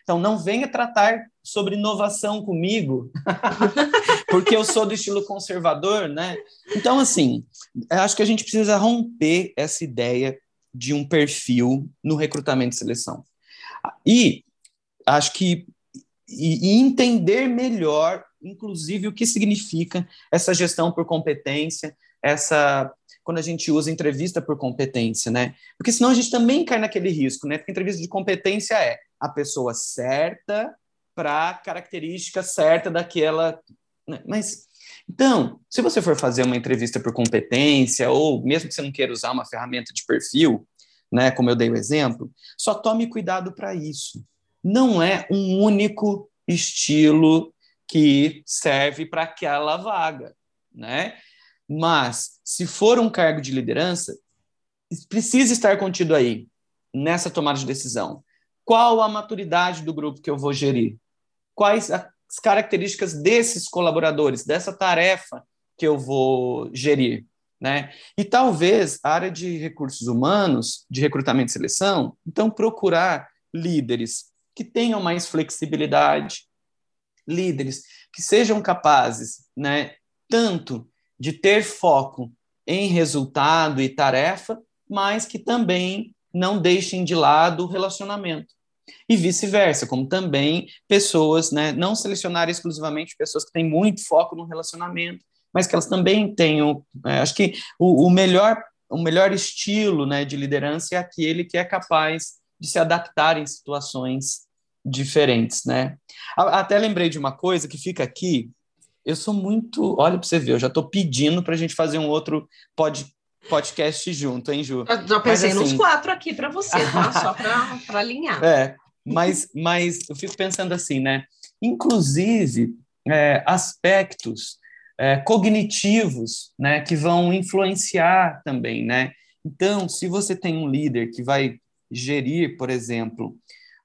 B: Então, não venha tratar sobre inovação comigo, porque eu sou do estilo conservador, né? Então, assim, acho que a gente precisa romper essa ideia de um perfil no recrutamento e seleção. E acho que e, e entender melhor, inclusive, o que significa essa gestão por competência, essa quando a gente usa entrevista por competência, né? Porque senão a gente também cai naquele risco, né? Porque entrevista de competência é a pessoa certa para a característica certa daquela. Né? Mas então, se você for fazer uma entrevista por competência, ou mesmo que você não queira usar uma ferramenta de perfil, né, como eu dei o exemplo, só tome cuidado para isso. Não é um único estilo que serve para aquela vaga, né? Mas se for um cargo de liderança, precisa estar contido aí nessa tomada de decisão. Qual a maturidade do grupo que eu vou gerir? Quais as características desses colaboradores, dessa tarefa que eu vou gerir. Né? E talvez a área de recursos humanos, de recrutamento e seleção, então procurar líderes que tenham mais flexibilidade, líderes que sejam capazes, né, tanto de ter foco em resultado e tarefa, mas que também não deixem de lado o relacionamento e vice-versa, como também pessoas, né, não selecionar exclusivamente pessoas que têm muito foco no relacionamento, mas que elas também tenham, é, acho que o, o, melhor o melhor estilo, né, de liderança é aquele que é capaz de se adaptar em situações diferentes, né? Até lembrei de uma coisa que fica aqui. Eu sou muito, olha para você ver, eu já estou pedindo para a gente fazer um outro pod, podcast junto, hein, Ju?
A: Eu já pensei mas, assim, nos quatro aqui para você, tá? Só para alinhar.
B: É, mas, mas eu fico pensando assim, né? Inclusive, é, aspectos é, cognitivos, né, que vão influenciar também, né? Então, se você tem um líder que vai gerir, por exemplo,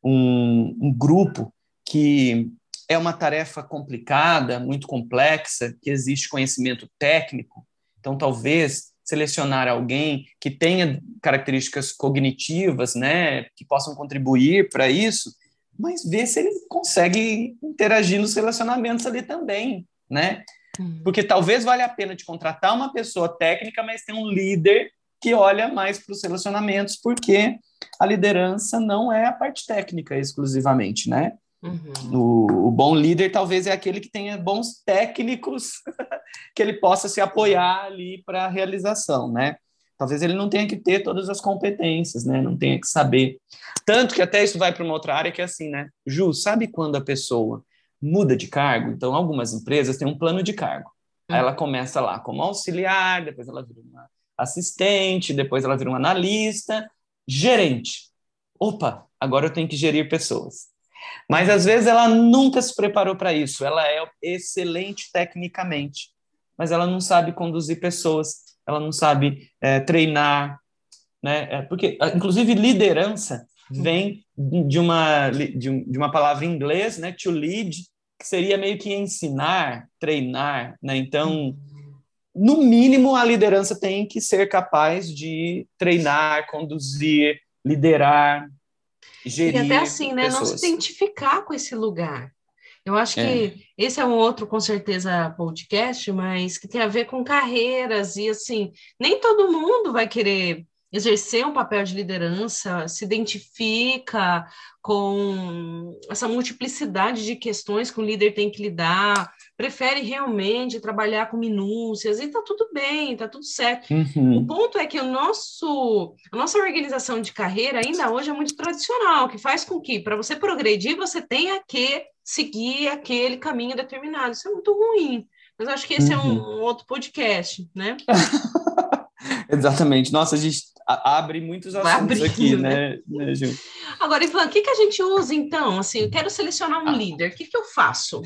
B: um, um grupo que é uma tarefa complicada, muito complexa, que existe conhecimento técnico, então talvez selecionar alguém que tenha características cognitivas, né, que possam contribuir para isso, mas ver se ele consegue interagir nos relacionamentos ali também, né? Hum. Porque talvez valha a pena de contratar uma pessoa técnica, mas tem um líder que olha mais para os relacionamentos, porque a liderança não é a parte técnica exclusivamente, né? Uhum. O, o, bom líder talvez é aquele que tenha bons técnicos que ele possa se apoiar ali para a realização, né? Talvez ele não tenha que ter todas as competências, né? Não tenha que saber. Tanto que até isso vai para uma outra área que é assim, né? Ju, sabe quando a pessoa muda de cargo? Então, algumas empresas têm um plano de cargo. Aí ela começa lá como auxiliar, depois ela vira uma assistente, depois ela vira uma analista, gerente. Opa, agora eu tenho que gerir pessoas. Mas às vezes ela nunca se preparou para isso. Ela é excelente tecnicamente, mas ela não sabe conduzir pessoas, ela não sabe é, treinar, né? É, porque, inclusive, liderança vem de uma, de, uma palavra em inglês, né? To lead, que seria meio que ensinar, treinar, né? Então, no mínimo, a liderança tem que ser capaz de treinar, conduzir, liderar,
A: Gerir e até assim, né? Pessoas. Não se identificar com esse lugar. Eu acho é. que esse é um outro, com certeza, podcast, mas que tem a ver com carreiras e assim, nem todo mundo vai querer exercer um papel de liderança, se identifica com essa multiplicidade de questões que o líder tem que lidar, prefere realmente trabalhar com minúcias, e está tudo bem, está tudo certo. Uhum. O ponto é que o nosso, a nossa organização de carreira ainda hoje é muito tradicional, que faz com que, para você progredir, você tenha que seguir aquele caminho determinado. Isso é muito ruim. Mas acho que esse uhum. é um, uhum. um outro podcast, né?
B: Exatamente. Nossa, a gente abre muitos assuntos aqui, né, né, né?
A: Agora, Ivan, o que, que a gente usa, então? Assim, eu quero selecionar um ah. líder, o que, que eu faço?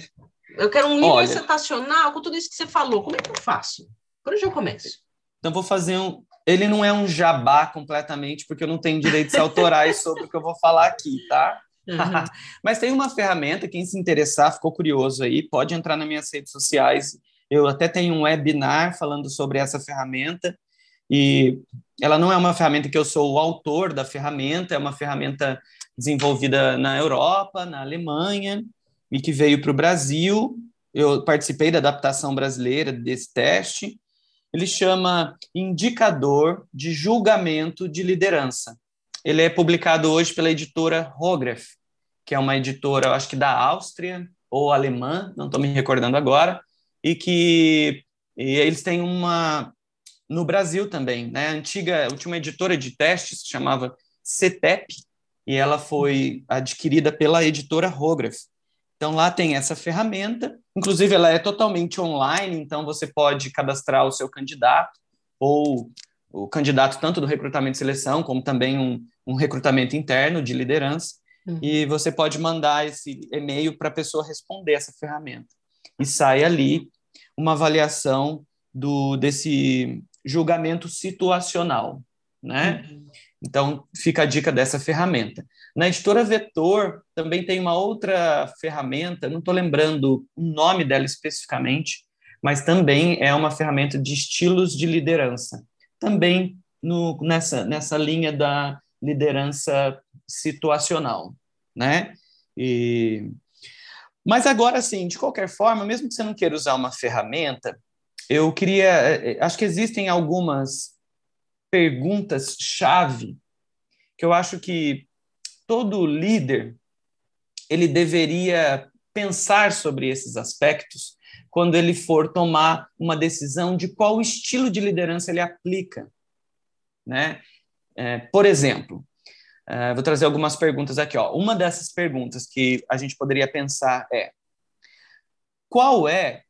A: Eu quero um líder Olha, citacional com tudo isso que você falou, como é que eu faço? Por onde eu começo?
B: Então, vou fazer um... Ele não é um jabá completamente, porque eu não tenho direitos autorais sobre o que eu vou falar aqui, tá? Uhum. Mas tem uma ferramenta, quem se interessar, ficou curioso aí, pode entrar nas minhas redes sociais. Eu até tenho um webinar falando sobre essa ferramenta. E ela não é uma ferramenta que eu sou o autor da ferramenta, é uma ferramenta desenvolvida na Europa, na Alemanha, e que veio para o Brasil. Eu participei da adaptação brasileira desse teste. Ele chama Indicador de Julgamento de Liderança. Ele é publicado hoje pela editora Rograph, que é uma editora, acho que da Áustria ou alemã, não estou me recordando agora, e que e eles têm uma no Brasil também. Né? A antiga, última editora de testes se chamava CETEP, e ela foi adquirida pela editora Rograph. Então lá tem essa ferramenta, inclusive ela é totalmente online, então você pode cadastrar o seu candidato ou o candidato tanto do recrutamento e seleção como também um, um recrutamento interno de liderança uhum. e você pode mandar esse e-mail para a pessoa responder essa ferramenta e sai ali uma avaliação do desse julgamento situacional, né? Uhum. Então, fica a dica dessa ferramenta. Na editora Vetor, também tem uma outra ferramenta, não estou lembrando o nome dela especificamente, mas também é uma ferramenta de estilos de liderança. Também no, nessa, nessa linha da liderança situacional, né? E... Mas agora, sim, de qualquer forma, mesmo que você não queira usar uma ferramenta, eu queria. Eh, eh, acho que existem algumas perguntas-chave que eu acho que todo líder ele deveria pensar sobre esses aspectos quando ele for tomar uma decisão de qual estilo de liderança ele aplica, né? É, por exemplo, é, vou trazer algumas perguntas aqui. Ó. Uma dessas perguntas que a gente poderia pensar é: qual é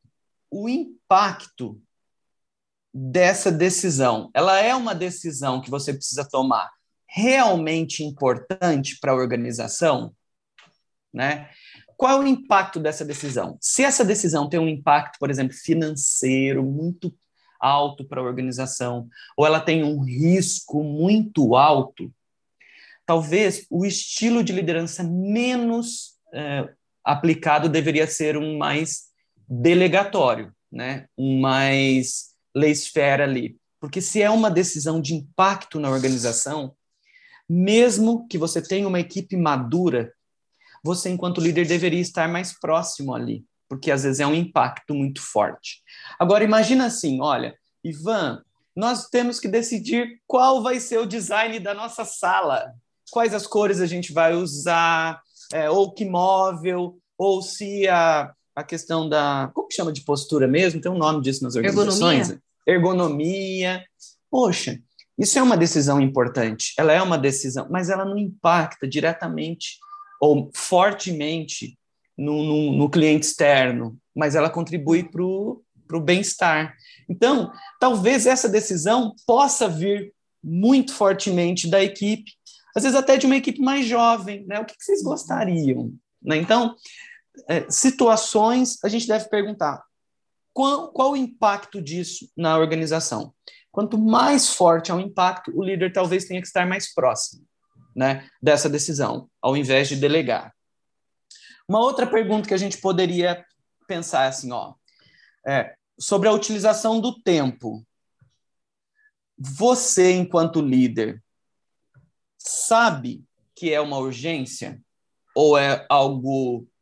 B: o impacto dessa decisão. Ela é uma decisão que você precisa tomar realmente importante para a organização, né? Qual é o impacto dessa decisão? Se essa decisão tem um impacto, por exemplo, financeiro muito alto para a organização, ou ela tem um risco muito alto, talvez o estilo de liderança menos é, aplicado deveria ser um mais delegatório, né? Um mais laissez-faire ali. Porque se é uma decisão de impacto na organização, mesmo que você tenha uma equipe madura, você, enquanto líder, deveria estar mais próximo ali, porque às vezes é um impacto muito forte. Agora, imagina assim: olha, Ivan, nós temos que decidir qual vai ser o design da nossa sala, quais as cores a gente vai usar, é, ou que móvel, ou se a, a questão da. Como que chama de postura mesmo? Tem um nome disso nas organizações? Ergonomia. Ergonomia. Poxa, isso é uma decisão importante. Ela é uma decisão, mas ela não impacta diretamente ou fortemente no, no, no cliente externo, mas ela contribui para o bem-estar. Então, talvez essa decisão possa vir muito fortemente da equipe, às vezes até de uma equipe mais jovem, né? O que, que vocês gostariam? Né? Então, é, situações, a gente deve perguntar qual, qual o impacto disso na organização. Quanto mais forte é o impacto, o líder talvez tenha que estar mais próximo né, dessa decisão, ao invés de delegar. Uma outra pergunta que a gente poderia pensar assim, ó, é, sobre a utilização do tempo. Você, enquanto líder, sabe que é uma urgência ou é algo é,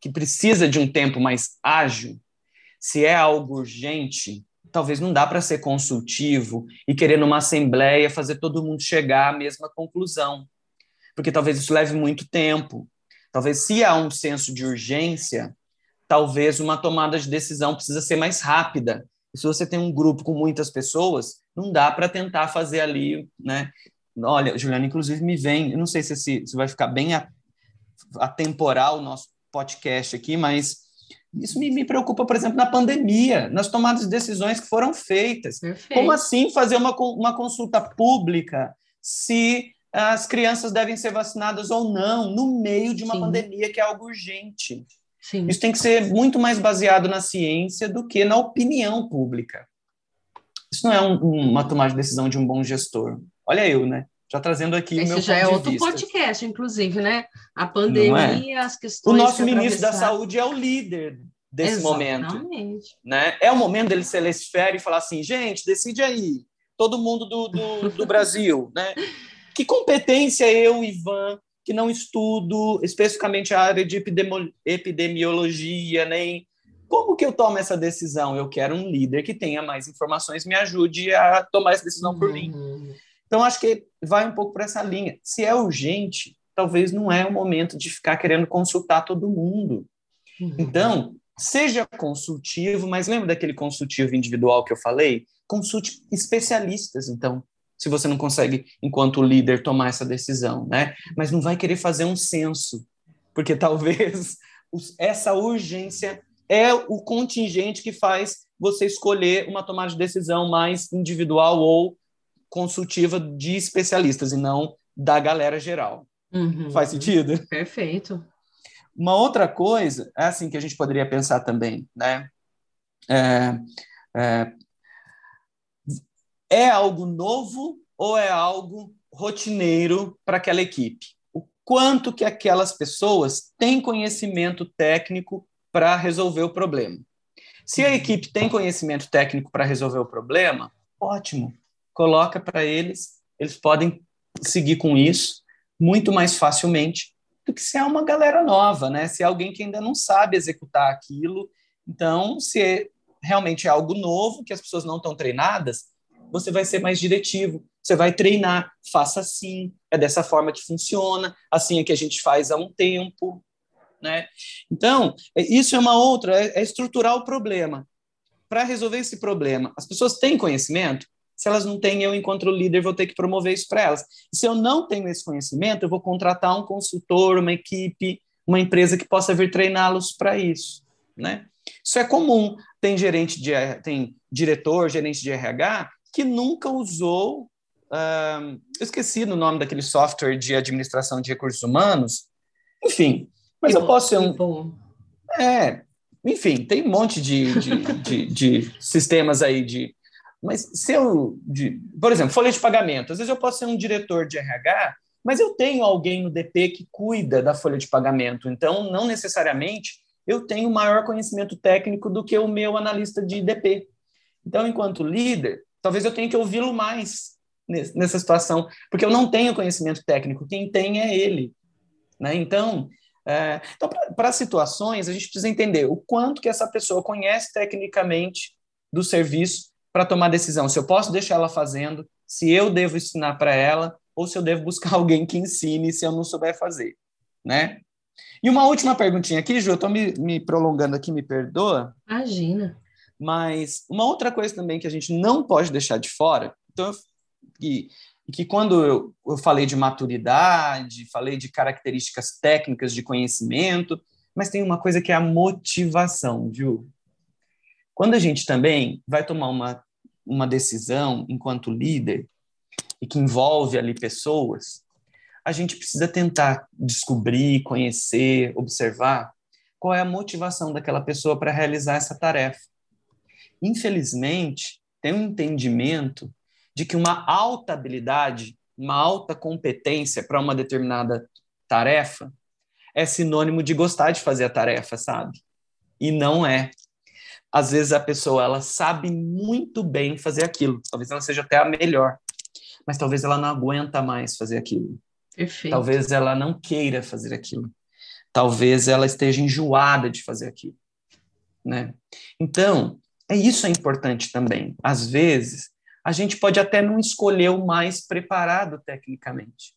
B: que precisa de um tempo mais ágil, se é algo urgente, talvez não dá para ser consultivo e querer numa assembleia fazer todo mundo chegar à mesma conclusão, porque talvez isso leve muito tempo. Talvez se há um senso de urgência, talvez uma tomada de decisão precisa ser mais rápida. E se você tem um grupo com muitas pessoas, não dá para tentar fazer ali, né? Olha, Juliana, inclusive me vem, eu não sei se, se, se vai ficar bem atemporal o nosso podcast aqui, mas isso me, me, preocupa, por exemplo, na pandemia, nas tomadas de decisões que foram feitas. Perfeito. Como assim fazer uma, uma consulta pública se as crianças devem ser vacinadas ou não, no meio de uma Sim. pandemia que é algo urgente? Sim. Isso tem que ser muito mais baseado na ciência do que na opinião pública. Isso não é um, uma tomada de decisão de um bom gestor. Olha eu, né? Já trazendo aqui Esse o meu
A: já
B: é
A: outro vista. podcast, inclusive, né? A pandemia, é? as questões.
B: O nosso ministro da Saúde é o líder desse Exatamente. momento. Né? É o momento dele ser lesfere e falar assim, gente, decide aí, todo mundo do, do, do Brasil, né? Que competência eu, Ivan, que não estudo especificamente a área de epidemiologia, nem como que eu tomo essa decisão? Eu quero um líder que tenha mais informações, me ajude a tomar essa decisão por mim. Uhum. Então, acho que vai um pouco por essa linha. Se é urgente, talvez não é o momento de ficar querendo consultar todo mundo. Uhum. Então, seja consultivo, mas lembra daquele consultivo individual que eu falei? Consulte especialistas, então, se você não consegue, enquanto líder, tomar essa decisão, né? Mas não vai querer fazer um censo, porque talvez essa urgência é o contingente que faz você escolher uma tomada de decisão mais individual ou consultiva de especialistas e não da galera geral. Uhum. Faz sentido?
A: Perfeito.
B: Uma outra coisa, é assim que a gente poderia pensar também, né? É, é, é algo novo ou é algo rotineiro para aquela equipe? O quanto que aquelas pessoas têm conhecimento técnico para resolver o problema? Se a equipe tem conhecimento técnico para resolver o problema, ótimo coloca para eles, eles podem seguir com isso muito mais facilmente do que se é uma galera nova, né? Se é alguém que ainda não sabe executar aquilo. Então, se é realmente é algo novo, que as pessoas não estão treinadas, você vai ser mais diretivo. Você vai treinar, faça assim, é dessa forma que funciona, assim é que a gente faz há um tempo, né? Então, é, isso é uma outra, é, é estruturar o problema. Para resolver esse problema, as pessoas têm conhecimento? Se elas não têm, eu, enquanto líder, vou ter que promover isso para elas. E se eu não tenho esse conhecimento, eu vou contratar um consultor, uma equipe, uma empresa que possa vir treiná-los para isso, né? Isso é comum. Tem gerente de, tem diretor, gerente de RH que nunca usou, uh, eu esqueci o nome daquele software de administração de recursos humanos. Enfim, mas eu posso ser um. É, enfim, tem um monte de, de, de, de sistemas aí de mas se eu, de, por exemplo, folha de pagamento, às vezes eu posso ser um diretor de RH, mas eu tenho alguém no DP que cuida da folha de pagamento, então não necessariamente eu tenho maior conhecimento técnico do que o meu analista de DP. Então, enquanto líder, talvez eu tenha que ouvi-lo mais nessa situação, porque eu não tenho conhecimento técnico, quem tem é ele. Né? Então, é, então para situações, a gente precisa entender o quanto que essa pessoa conhece tecnicamente do serviço para tomar decisão se eu posso deixar ela fazendo, se eu devo ensinar para ela ou se eu devo buscar alguém que ensine se eu não souber fazer, né? E uma última perguntinha aqui, Ju, eu estou me, me prolongando aqui, me perdoa.
A: Imagina.
B: Mas uma outra coisa também que a gente não pode deixar de fora, então, que, que quando eu, eu falei de maturidade, falei de características técnicas de conhecimento, mas tem uma coisa que é a motivação, viu? Quando a gente também vai tomar uma uma decisão enquanto líder e que envolve ali pessoas, a gente precisa tentar descobrir, conhecer, observar qual é a motivação daquela pessoa para realizar essa tarefa. Infelizmente, tem um entendimento de que uma alta habilidade, uma alta competência para uma determinada tarefa é sinônimo de gostar de fazer a tarefa, sabe? E não é às vezes a pessoa ela sabe muito bem fazer aquilo, talvez ela seja até a melhor, mas talvez ela não aguenta mais fazer aquilo.
A: Perfeito.
B: Talvez ela não queira fazer aquilo. Talvez ela esteja enjoada de fazer aquilo, né? Então, é isso é importante também. Às vezes, a gente pode até não escolher o mais preparado tecnicamente,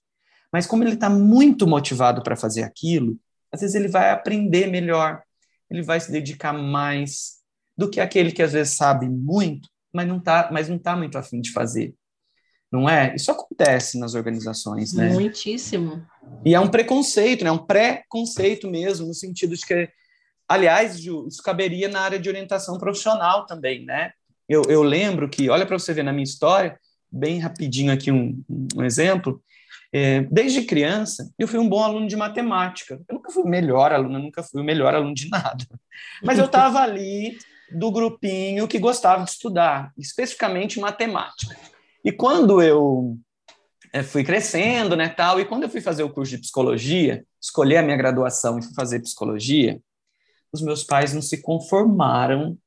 B: mas como ele está muito motivado para fazer aquilo, às vezes ele vai aprender melhor, ele vai se dedicar mais do que aquele que às vezes sabe muito, mas não está, mas não tá muito afim de fazer. Não é? Isso acontece nas organizações, né?
A: Muitíssimo.
B: E é um preconceito, né? Um pré-conceito mesmo, no sentido de que, aliás, Ju, isso caberia na área de orientação profissional também, né? Eu, eu lembro que, olha para você ver na minha história, bem rapidinho aqui um, um exemplo, é, desde criança, eu fui um bom aluno de matemática. Eu nunca fui o melhor aluno, eu nunca fui o melhor aluno de nada. Mas eu estava ali do grupinho que gostava de estudar, especificamente matemática. E quando eu é, fui crescendo, né, tal, e quando eu fui fazer o curso de psicologia, escolher a minha graduação e fui fazer psicologia, os meus pais não se conformaram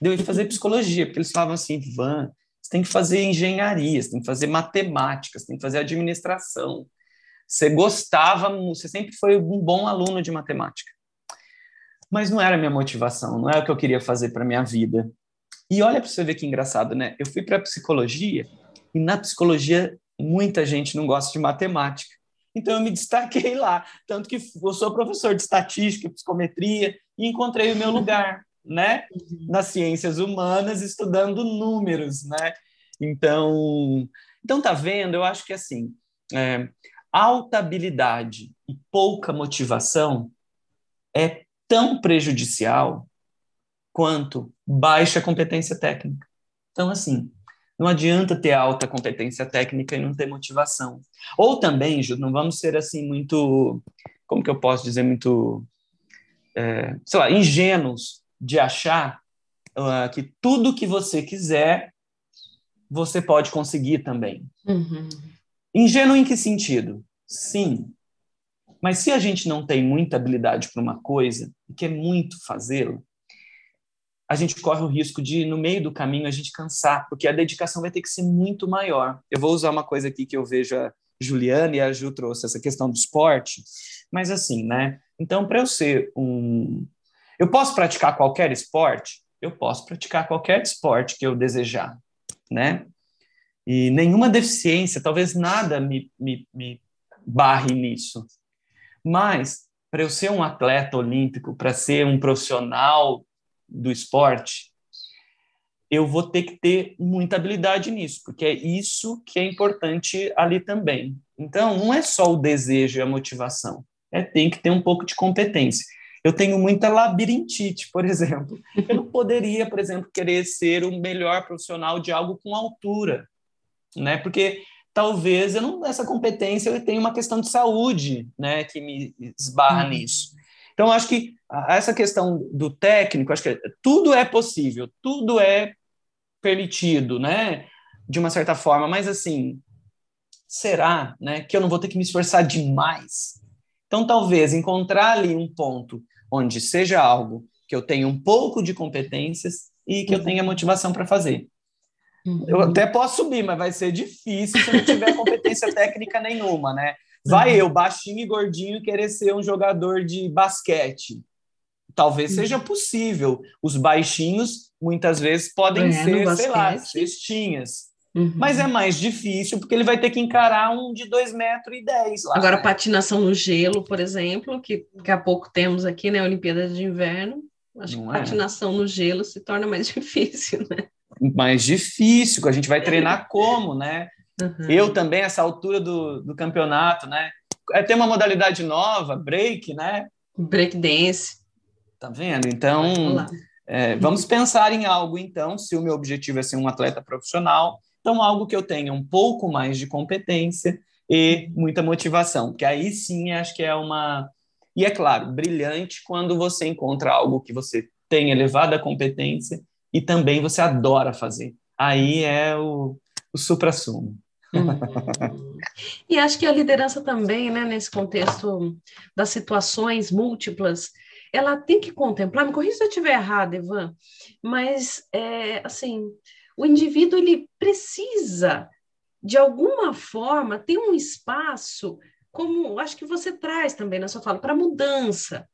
B: de eu ir fazer psicologia, porque eles falavam assim, Van, você tem que fazer engenharia, você tem que fazer matemática, você tem que fazer administração. Você gostava, você sempre foi um bom aluno de matemática. Mas não era a minha motivação, não era o que eu queria fazer para minha vida. E olha para você ver que engraçado, né? Eu fui para psicologia e na psicologia, muita gente não gosta de matemática. Então, eu me destaquei lá. Tanto que eu sou professor de estatística, psicometria, e encontrei o meu lugar, né? Uhum. Nas ciências humanas, estudando números, né? Então, então tá vendo? Eu acho que, assim, é, alta habilidade e pouca motivação é tão prejudicial quanto baixa competência técnica. Então, assim, não adianta ter alta competência técnica e não ter motivação. Ou também, Ju, não vamos ser assim muito, como que eu posso dizer, muito, é, sei lá, ingênuos de achar uh, que tudo que você quiser, você pode conseguir também. Uhum. Ingênuo em que sentido? Sim. Mas se a gente não tem muita habilidade para uma coisa e quer muito fazê-la, a gente corre o risco de, no meio do caminho, a gente cansar, porque a dedicação vai ter que ser muito maior. Eu vou usar uma coisa aqui que eu vejo a Juliana e a Ju trouxe, essa questão do esporte, mas assim, né? Então, para eu ser um. Eu posso praticar qualquer esporte? Eu posso praticar qualquer esporte que eu desejar, né? E nenhuma deficiência, talvez nada me, me, me barre nisso. Mas, para eu ser um atleta olímpico, para ser um profissional do esporte, eu vou ter que ter muita habilidade nisso, porque é isso que é importante ali também. Então, não é só o desejo e a motivação, é tem que ter um pouco de competência. Eu tenho muita labirintite, por exemplo. Eu não poderia, por exemplo, querer ser o melhor profissional de algo com altura, né? Porque talvez eu não essa competência eu tenha uma questão de saúde, né, que me esbarra uhum. nisso. Então, acho que essa questão do técnico, acho que tudo é possível, tudo é permitido, né? De uma certa forma, mas assim, será, né, que eu não vou ter que me esforçar demais? Então, talvez encontrar ali um ponto onde seja algo que eu tenha um pouco de competências e que eu tenha motivação para fazer. Uhum. Eu até posso subir, mas vai ser difícil se não tiver competência técnica nenhuma, né? Vai uhum. eu, baixinho e gordinho, querer ser um jogador de basquete. Talvez uhum. seja possível. Os baixinhos, muitas vezes, podem é, ser, sei lá, cestinhas. Uhum. Mas é mais difícil, porque ele vai ter que encarar um de 2,10 metros e dez lá.
A: Agora, patinação no gelo, por exemplo, que daqui a pouco temos aqui, né, Olimpíada de Inverno. Acho Não que é? patinação no gelo se torna mais difícil, né?
B: Mais difícil, a gente vai treinar como, né? Uhum. Eu também, essa altura do, do campeonato, né? É, tem uma modalidade nova, break, né?
A: Break dance.
B: Tá vendo? Então, é, vamos pensar em algo, então, se o meu objetivo é ser um atleta profissional, então algo que eu tenha um pouco mais de competência e muita motivação, que aí sim acho que é uma... E é claro, brilhante quando você encontra algo que você tem elevada competência e também você adora fazer. Aí é o, o supra-sumo.
A: Uhum. E acho que a liderança também, né, nesse contexto das situações múltiplas, ela tem que contemplar, me corrija se eu estiver errado, Ivan, mas, é, assim, o indivíduo, ele precisa, de alguma forma, ter um espaço como acho que você traz também na sua fala, para mudança.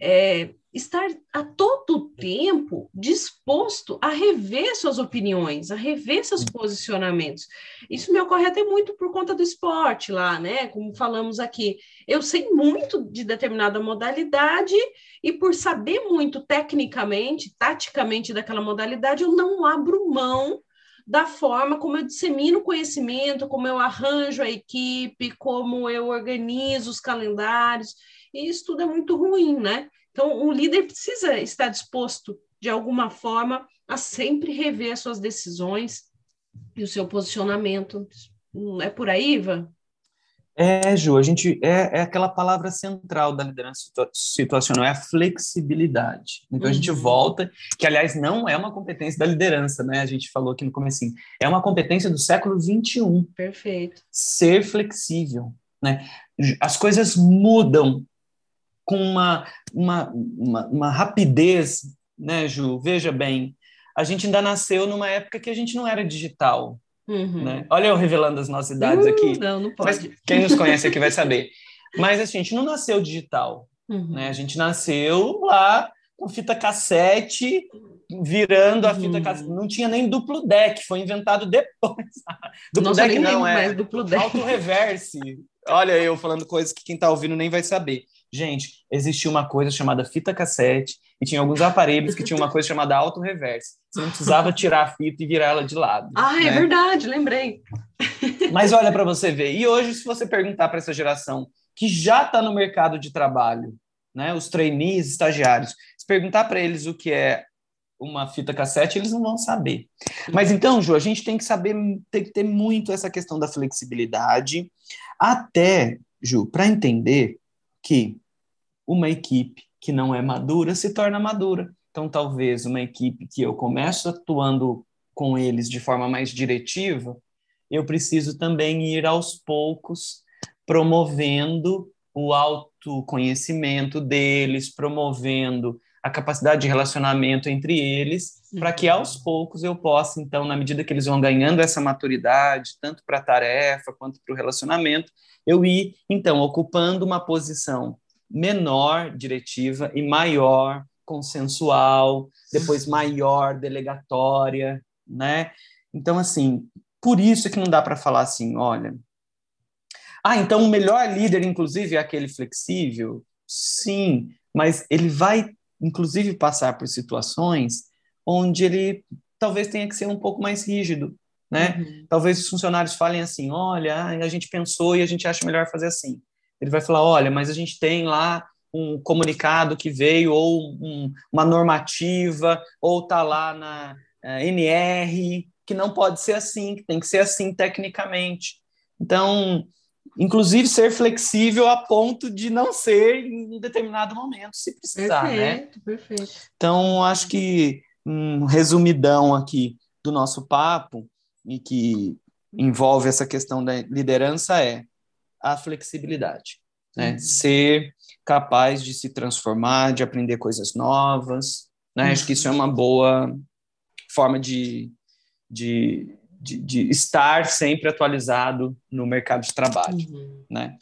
A: É, estar a todo tempo disposto a rever suas opiniões, a rever seus posicionamentos. Isso me ocorre até muito por conta do esporte lá, né? Como falamos aqui. Eu sei muito de determinada modalidade e por saber muito tecnicamente, taticamente daquela modalidade, eu não abro mão da forma como eu dissemino conhecimento, como eu arranjo a equipe, como eu organizo os calendários. E isso tudo é muito ruim, né? Então, o líder precisa estar disposto, de alguma forma, a sempre rever as suas decisões e o seu posicionamento. Não é por aí, Ivan?
B: É, Ju, a gente é, é aquela palavra central da liderança situacional, é a flexibilidade. Então uhum. a gente uhum. volta, que aliás não é uma competência da liderança, né? A gente falou aqui no começo, é uma competência do século 21.
A: Perfeito.
B: Ser flexível, né? As coisas mudam com uma, uma, uma, uma rapidez, né, Ju? Veja bem, a gente ainda nasceu numa época que a gente não era digital. Uhum. Né? Olha eu revelando as nossas idades uh, aqui.
A: Não, não pode. Mas
B: quem nos conhece aqui vai saber. Mas assim, a gente não nasceu digital. Uhum. Né? A gente nasceu lá com fita cassete, virando a fita uhum. cassete. Não tinha nem duplo deck, foi inventado depois.
A: duplo Nossa, deck não, é duplo deck.
B: auto reverse. Olha eu falando coisas que quem está ouvindo nem vai saber. Gente, existia uma coisa chamada fita cassete e tinha alguns aparelhos que tinham uma coisa chamada auto-reverse. Você não precisava tirar a fita e virar ela de lado.
A: Ah, é né? é verdade, lembrei.
B: Mas olha para você ver. E hoje, se você perguntar para essa geração que já está no mercado de trabalho, né, os trainees, estagiários, se perguntar para eles o que é uma fita cassete, eles não vão saber. Mas então, Ju, a gente tem que saber, tem que ter muito essa questão da flexibilidade, até, Ju, para entender que uma equipe que não é madura se torna madura. Então, talvez uma equipe que eu começo atuando com eles de forma mais diretiva, eu preciso também ir aos poucos promovendo o autoconhecimento deles, promovendo a capacidade de relacionamento entre eles, para que aos poucos eu possa, então, na medida que eles vão ganhando essa maturidade, tanto para a tarefa quanto para o relacionamento, eu ir, então, ocupando uma posição menor diretiva e maior consensual, depois maior delegatória, né? Então, assim, por isso é que não dá para falar assim, olha. Ah, então o melhor líder, inclusive, é aquele flexível? Sim, mas ele vai, inclusive, passar por situações onde ele talvez tenha que ser um pouco mais rígido, né? Uhum. Talvez os funcionários falem assim, olha, a gente pensou e a gente acha melhor fazer assim ele vai falar: olha, mas a gente tem lá um comunicado que veio, ou um, uma normativa, ou está lá na uh, eh, NR, que não pode ser assim, que tem que ser assim tecnicamente. Então, inclusive ser flexível a ponto de não ser em determinado momento, se precisar,
A: né? perfeito, né? Perfeito.
B: Então, acho que um resumidão aqui do nosso papo e que envolve essa questão da liderança é a flexibilidade. Né? Uhum. Ser capaz de se transformar, de aprender coisas novas. Né? Uhum. Acho que isso é uma boa forma de, de, de, de, estar sempre atualizado no mercado de trabalho. Uhum. Né?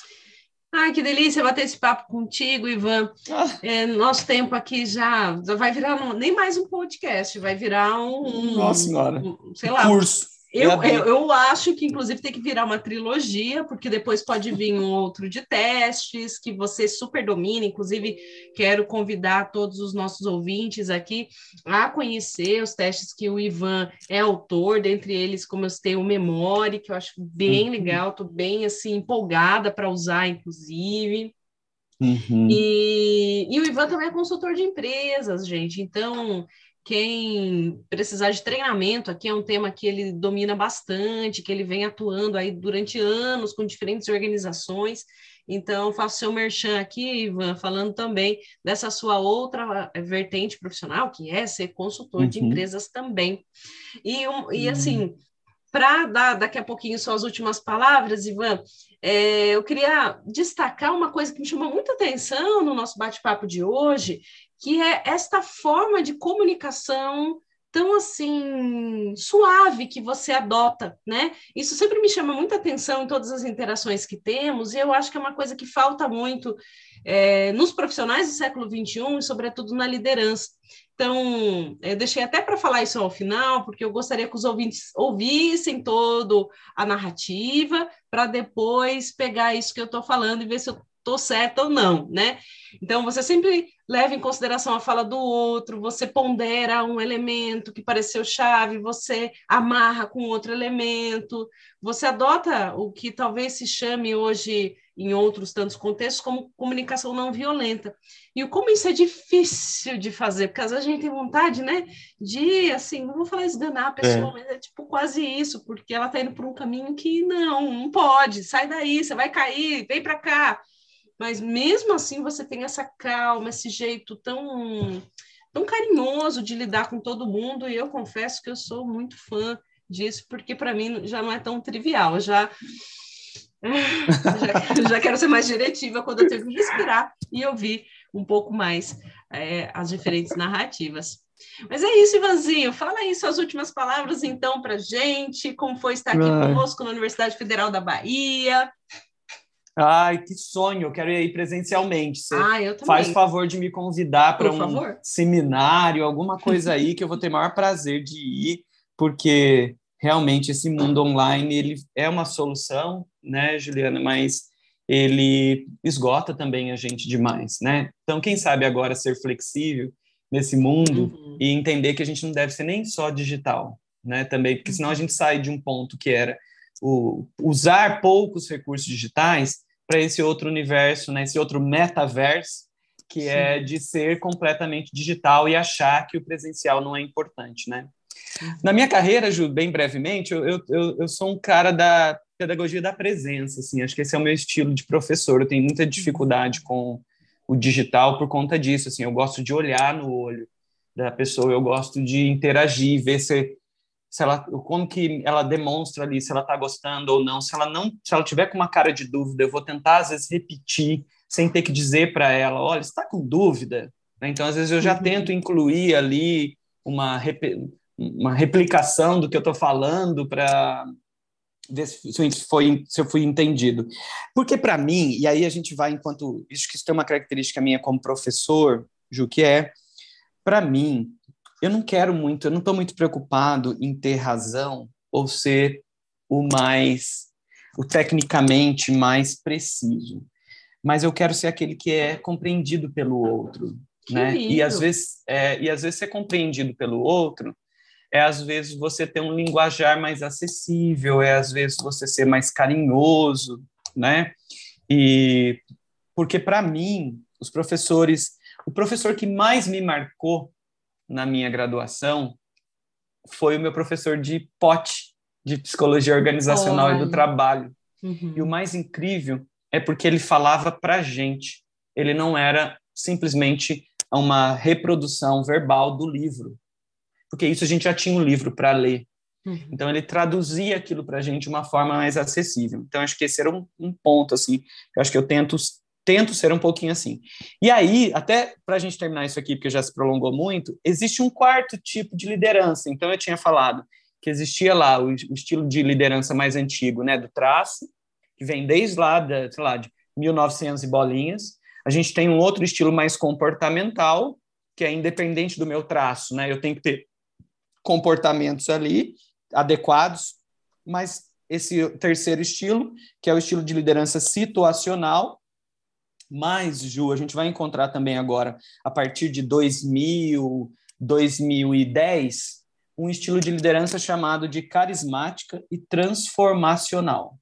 A: Ai, que delícia bater esse papo contigo, Ivan. Ah. É, nosso tempo aqui já, já vai virar um, nem mais um podcast, vai virar um,
B: Nossa senhora. Um, sei lá, curso.
A: Eu, eu, eu, acho que, inclusive, tem que virar uma trilogia, porque depois pode vir um outro de testes que você super domina. Inclusive, quero convidar todos os nossos ouvintes aqui a conhecer os testes que o Ivan é autor, dentre eles, como eu tenho o Memory, que eu acho bem uhum. legal, estou bem assim empolgada para usar, inclusive. Uhum. E, e o Ivan também é consultor de empresas, gente. Então, quem precisar de treinamento, aqui é um tema que ele domina bastante, que ele vem atuando aí durante anos com diferentes organizações. Então, faço seu merchan aqui, Ivan, falando também dessa sua outra vertente profissional, que é ser consultor uhum. de empresas também. E, um, e uhum. assim, para dar daqui a pouquinho suas últimas palavras, Ivan, é, eu queria destacar uma coisa que me chamou muita atenção no nosso bate-papo de hoje, que é esta forma de comunicação tão assim suave que você adota, né? Isso sempre me chama muita atenção em todas as interações que temos, e eu acho que é uma coisa que falta muito é, nos profissionais do século XXI e, sobretudo, na liderança. Então, eu deixei até para falar isso ao final, porque eu gostaria que os ouvintes ouvissem toda a narrativa, para depois pegar isso que eu estou falando e ver se eu estou certa ou não, né? Então, você sempre leva em consideração a fala do outro, você pondera um elemento que pareceu chave, você amarra com outro elemento, você adota o que talvez se chame hoje, em outros tantos contextos, como comunicação não violenta. E como isso é difícil de fazer, porque às vezes a gente tem vontade, né, de, assim, não vou falar esganar a pessoa, é. mas é tipo quase isso, porque ela está indo por um caminho que não, não pode, sai daí, você vai cair, vem para cá mas mesmo assim você tem essa calma, esse jeito tão tão carinhoso de lidar com todo mundo e eu confesso que eu sou muito fã disso porque para mim já não é tão trivial, já já, já, quero ser mais diretiva quando eu tenho que respirar e ouvir um pouco mais é, as diferentes narrativas. Mas é isso, Ivanzinho. Fala aí suas últimas palavras, então, para gente. Como foi estar aqui conosco na Universidade Federal da Bahia?
B: Ai, que sonho, eu quero ir aí presencialmente. Você
A: ah, eu também.
B: faz favor de me convidar para um favor. seminário, alguma coisa aí que eu vou ter maior prazer de ir, porque realmente esse mundo online ele é uma solução, né, Juliana, mas ele esgota também a gente demais, né? Então, quem sabe agora ser flexível nesse mundo uhum. e entender que a gente não deve ser nem só digital, né? Também, porque senão a uhum. gente sai de um ponto que era o usar poucos recursos digitais para esse outro universo, né, esse outro metaverso, que é Sim. é de ser completamente digital e achar que o presencial não é importante, né? Uhum. Na minha carreira, Ju, bem brevemente, eu, eu, eu sou um cara da pedagogia da presença, assim, acho que esse é o meu estilo de professor, eu tenho muita dificuldade com o digital por conta disso, assim, eu gosto de olhar no olho da pessoa, eu gosto de interagir, ver se se ela, como que ela demonstra ali se ela está gostando ou não. Se ela não, se ela tiver com uma cara de dúvida, eu vou tentar às vezes repetir sem ter que dizer para ela, olha, está com dúvida. Né? Então às vezes eu já uhum. tento incluir ali uma uma replicação do que eu estou falando para ver se, foi, se eu fui entendido. Porque para mim, e aí a gente vai enquanto isso que isso tem uma característica minha como professor, Ju, que é para mim eu não quero muito, eu não estou muito preocupado em ter razão ou ser o mais, o tecnicamente mais preciso, mas eu quero ser aquele que é compreendido pelo outro, que né? Lindo. E às vezes, é, e às vezes ser compreendido pelo outro é às vezes você ter um linguajar mais acessível, é às vezes você ser mais carinhoso, né? E porque para mim os professores, o professor que mais me marcou na minha graduação foi o meu professor de POT, de Psicologia Organizacional Olha. e do Trabalho. Uhum. E o mais incrível é porque ele falava para gente. Ele não era simplesmente uma reprodução verbal do livro, porque isso a gente já tinha um livro para ler. Uhum. Então ele traduzia aquilo para a gente de uma forma mais acessível. Então acho que esse era um, um ponto assim. Eu acho que eu tento tento ser um pouquinho assim. E aí, até para a gente terminar isso aqui, porque já se prolongou muito, existe um quarto tipo de liderança. Então, eu tinha falado que existia lá o, estilo de liderança mais antigo, né, do traço, que vem desde lá, da, sei lá, de 1900 e bolinhas. A gente tem um outro estilo mais comportamental, que é independente do meu traço, né? Eu tenho que ter comportamentos ali adequados, mas esse terceiro estilo, que é o estilo de liderança situacional, mas, Ju, a gente vai encontrar também agora, a partir de 2000, 2010, um estilo de liderança chamado de carismática e transformacional.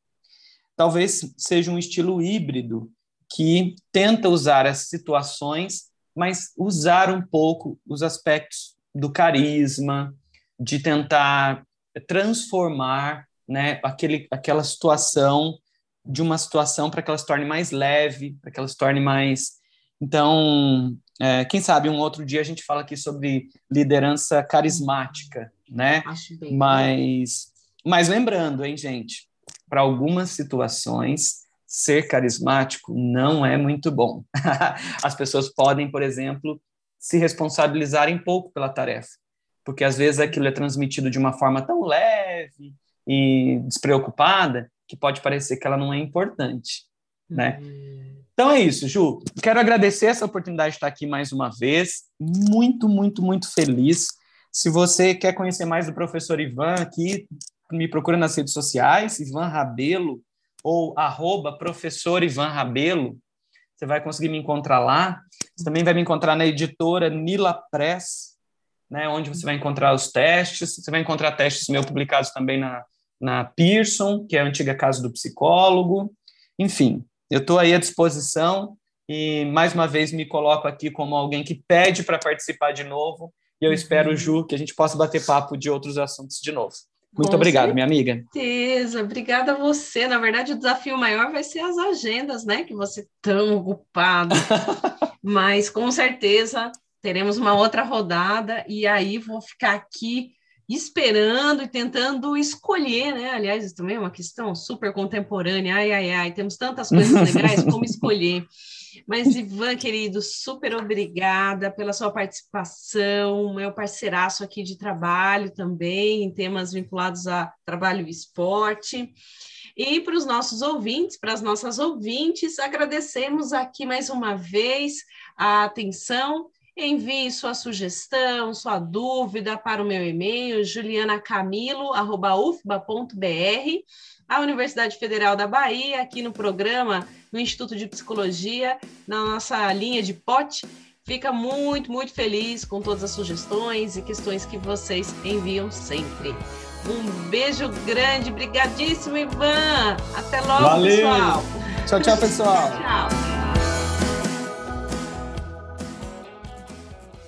B: Talvez seja um estilo híbrido que tenta usar as situações, mas usar um pouco os aspectos do carisma, de tentar transformar né, aquele, aquela situação de uma situação para que ela se torne mais leve, para que ela se torne mais. Então, é, quem sabe um outro dia a gente fala aqui sobre liderança carismática, né? Acho bem. Mas, mas lembrando, hein, gente, para algumas situações ser carismático não é muito bom. As pessoas podem, por exemplo, se responsabilizarem pouco pela tarefa. porque às vezes aquilo é transmitido de uma forma tão leve e despreocupada que pode parecer que ela não é importante, né? Uhum. Então é isso, Ju. Quero agradecer essa oportunidade de estar aqui mais uma vez. Muito, muito, muito feliz. Se você quer conhecer mais do professor Ivan aqui, me procura nas redes sociais, Ivan Rabelo, ou arroba professor Ivan Rabelo. Você vai conseguir me encontrar lá. Você também vai me encontrar na editora Nila Press, né, onde você vai encontrar os testes. Você vai encontrar testes meus publicados também na, na Pearson, que é a antiga casa do psicólogo. Enfim, eu estou aí à disposição e, mais uma vez, me coloco aqui como alguém que pede para participar de novo. E eu espero, uhum. Ju, que a gente possa bater papo de outros assuntos de novo. Muito Com obrigado, certeza. minha amiga.
A: Certeza, obrigada a você. Na verdade, o desafio maior vai ser as agendas, né? Que você tão ocupado. Mas com certeza teremos uma outra rodada e aí vou ficar aqui esperando e tentando escolher, né? Aliás, isso também é uma questão super contemporânea. Ai, ai, ai, temos tantas coisas legais como escolher. Mas, Ivan, querido, super obrigada pela sua participação, meu parceiraço aqui de trabalho também, em temas vinculados a trabalho e esporte. E para os nossos ouvintes, para as nossas ouvintes, agradecemos aqui mais uma vez a atenção Envie sua sugestão, sua dúvida para o meu e-mail, julianacamilo.ufba.br, a Universidade Federal da Bahia, aqui no programa, no Instituto de Psicologia, na nossa linha de pote. Fica muito, muito feliz com todas as sugestões e questões que vocês enviam sempre. Um beijo grande, brigadíssimo, Ivan. Até logo, Valeu. pessoal.
B: Tchau, tchau, pessoal.
A: tchau.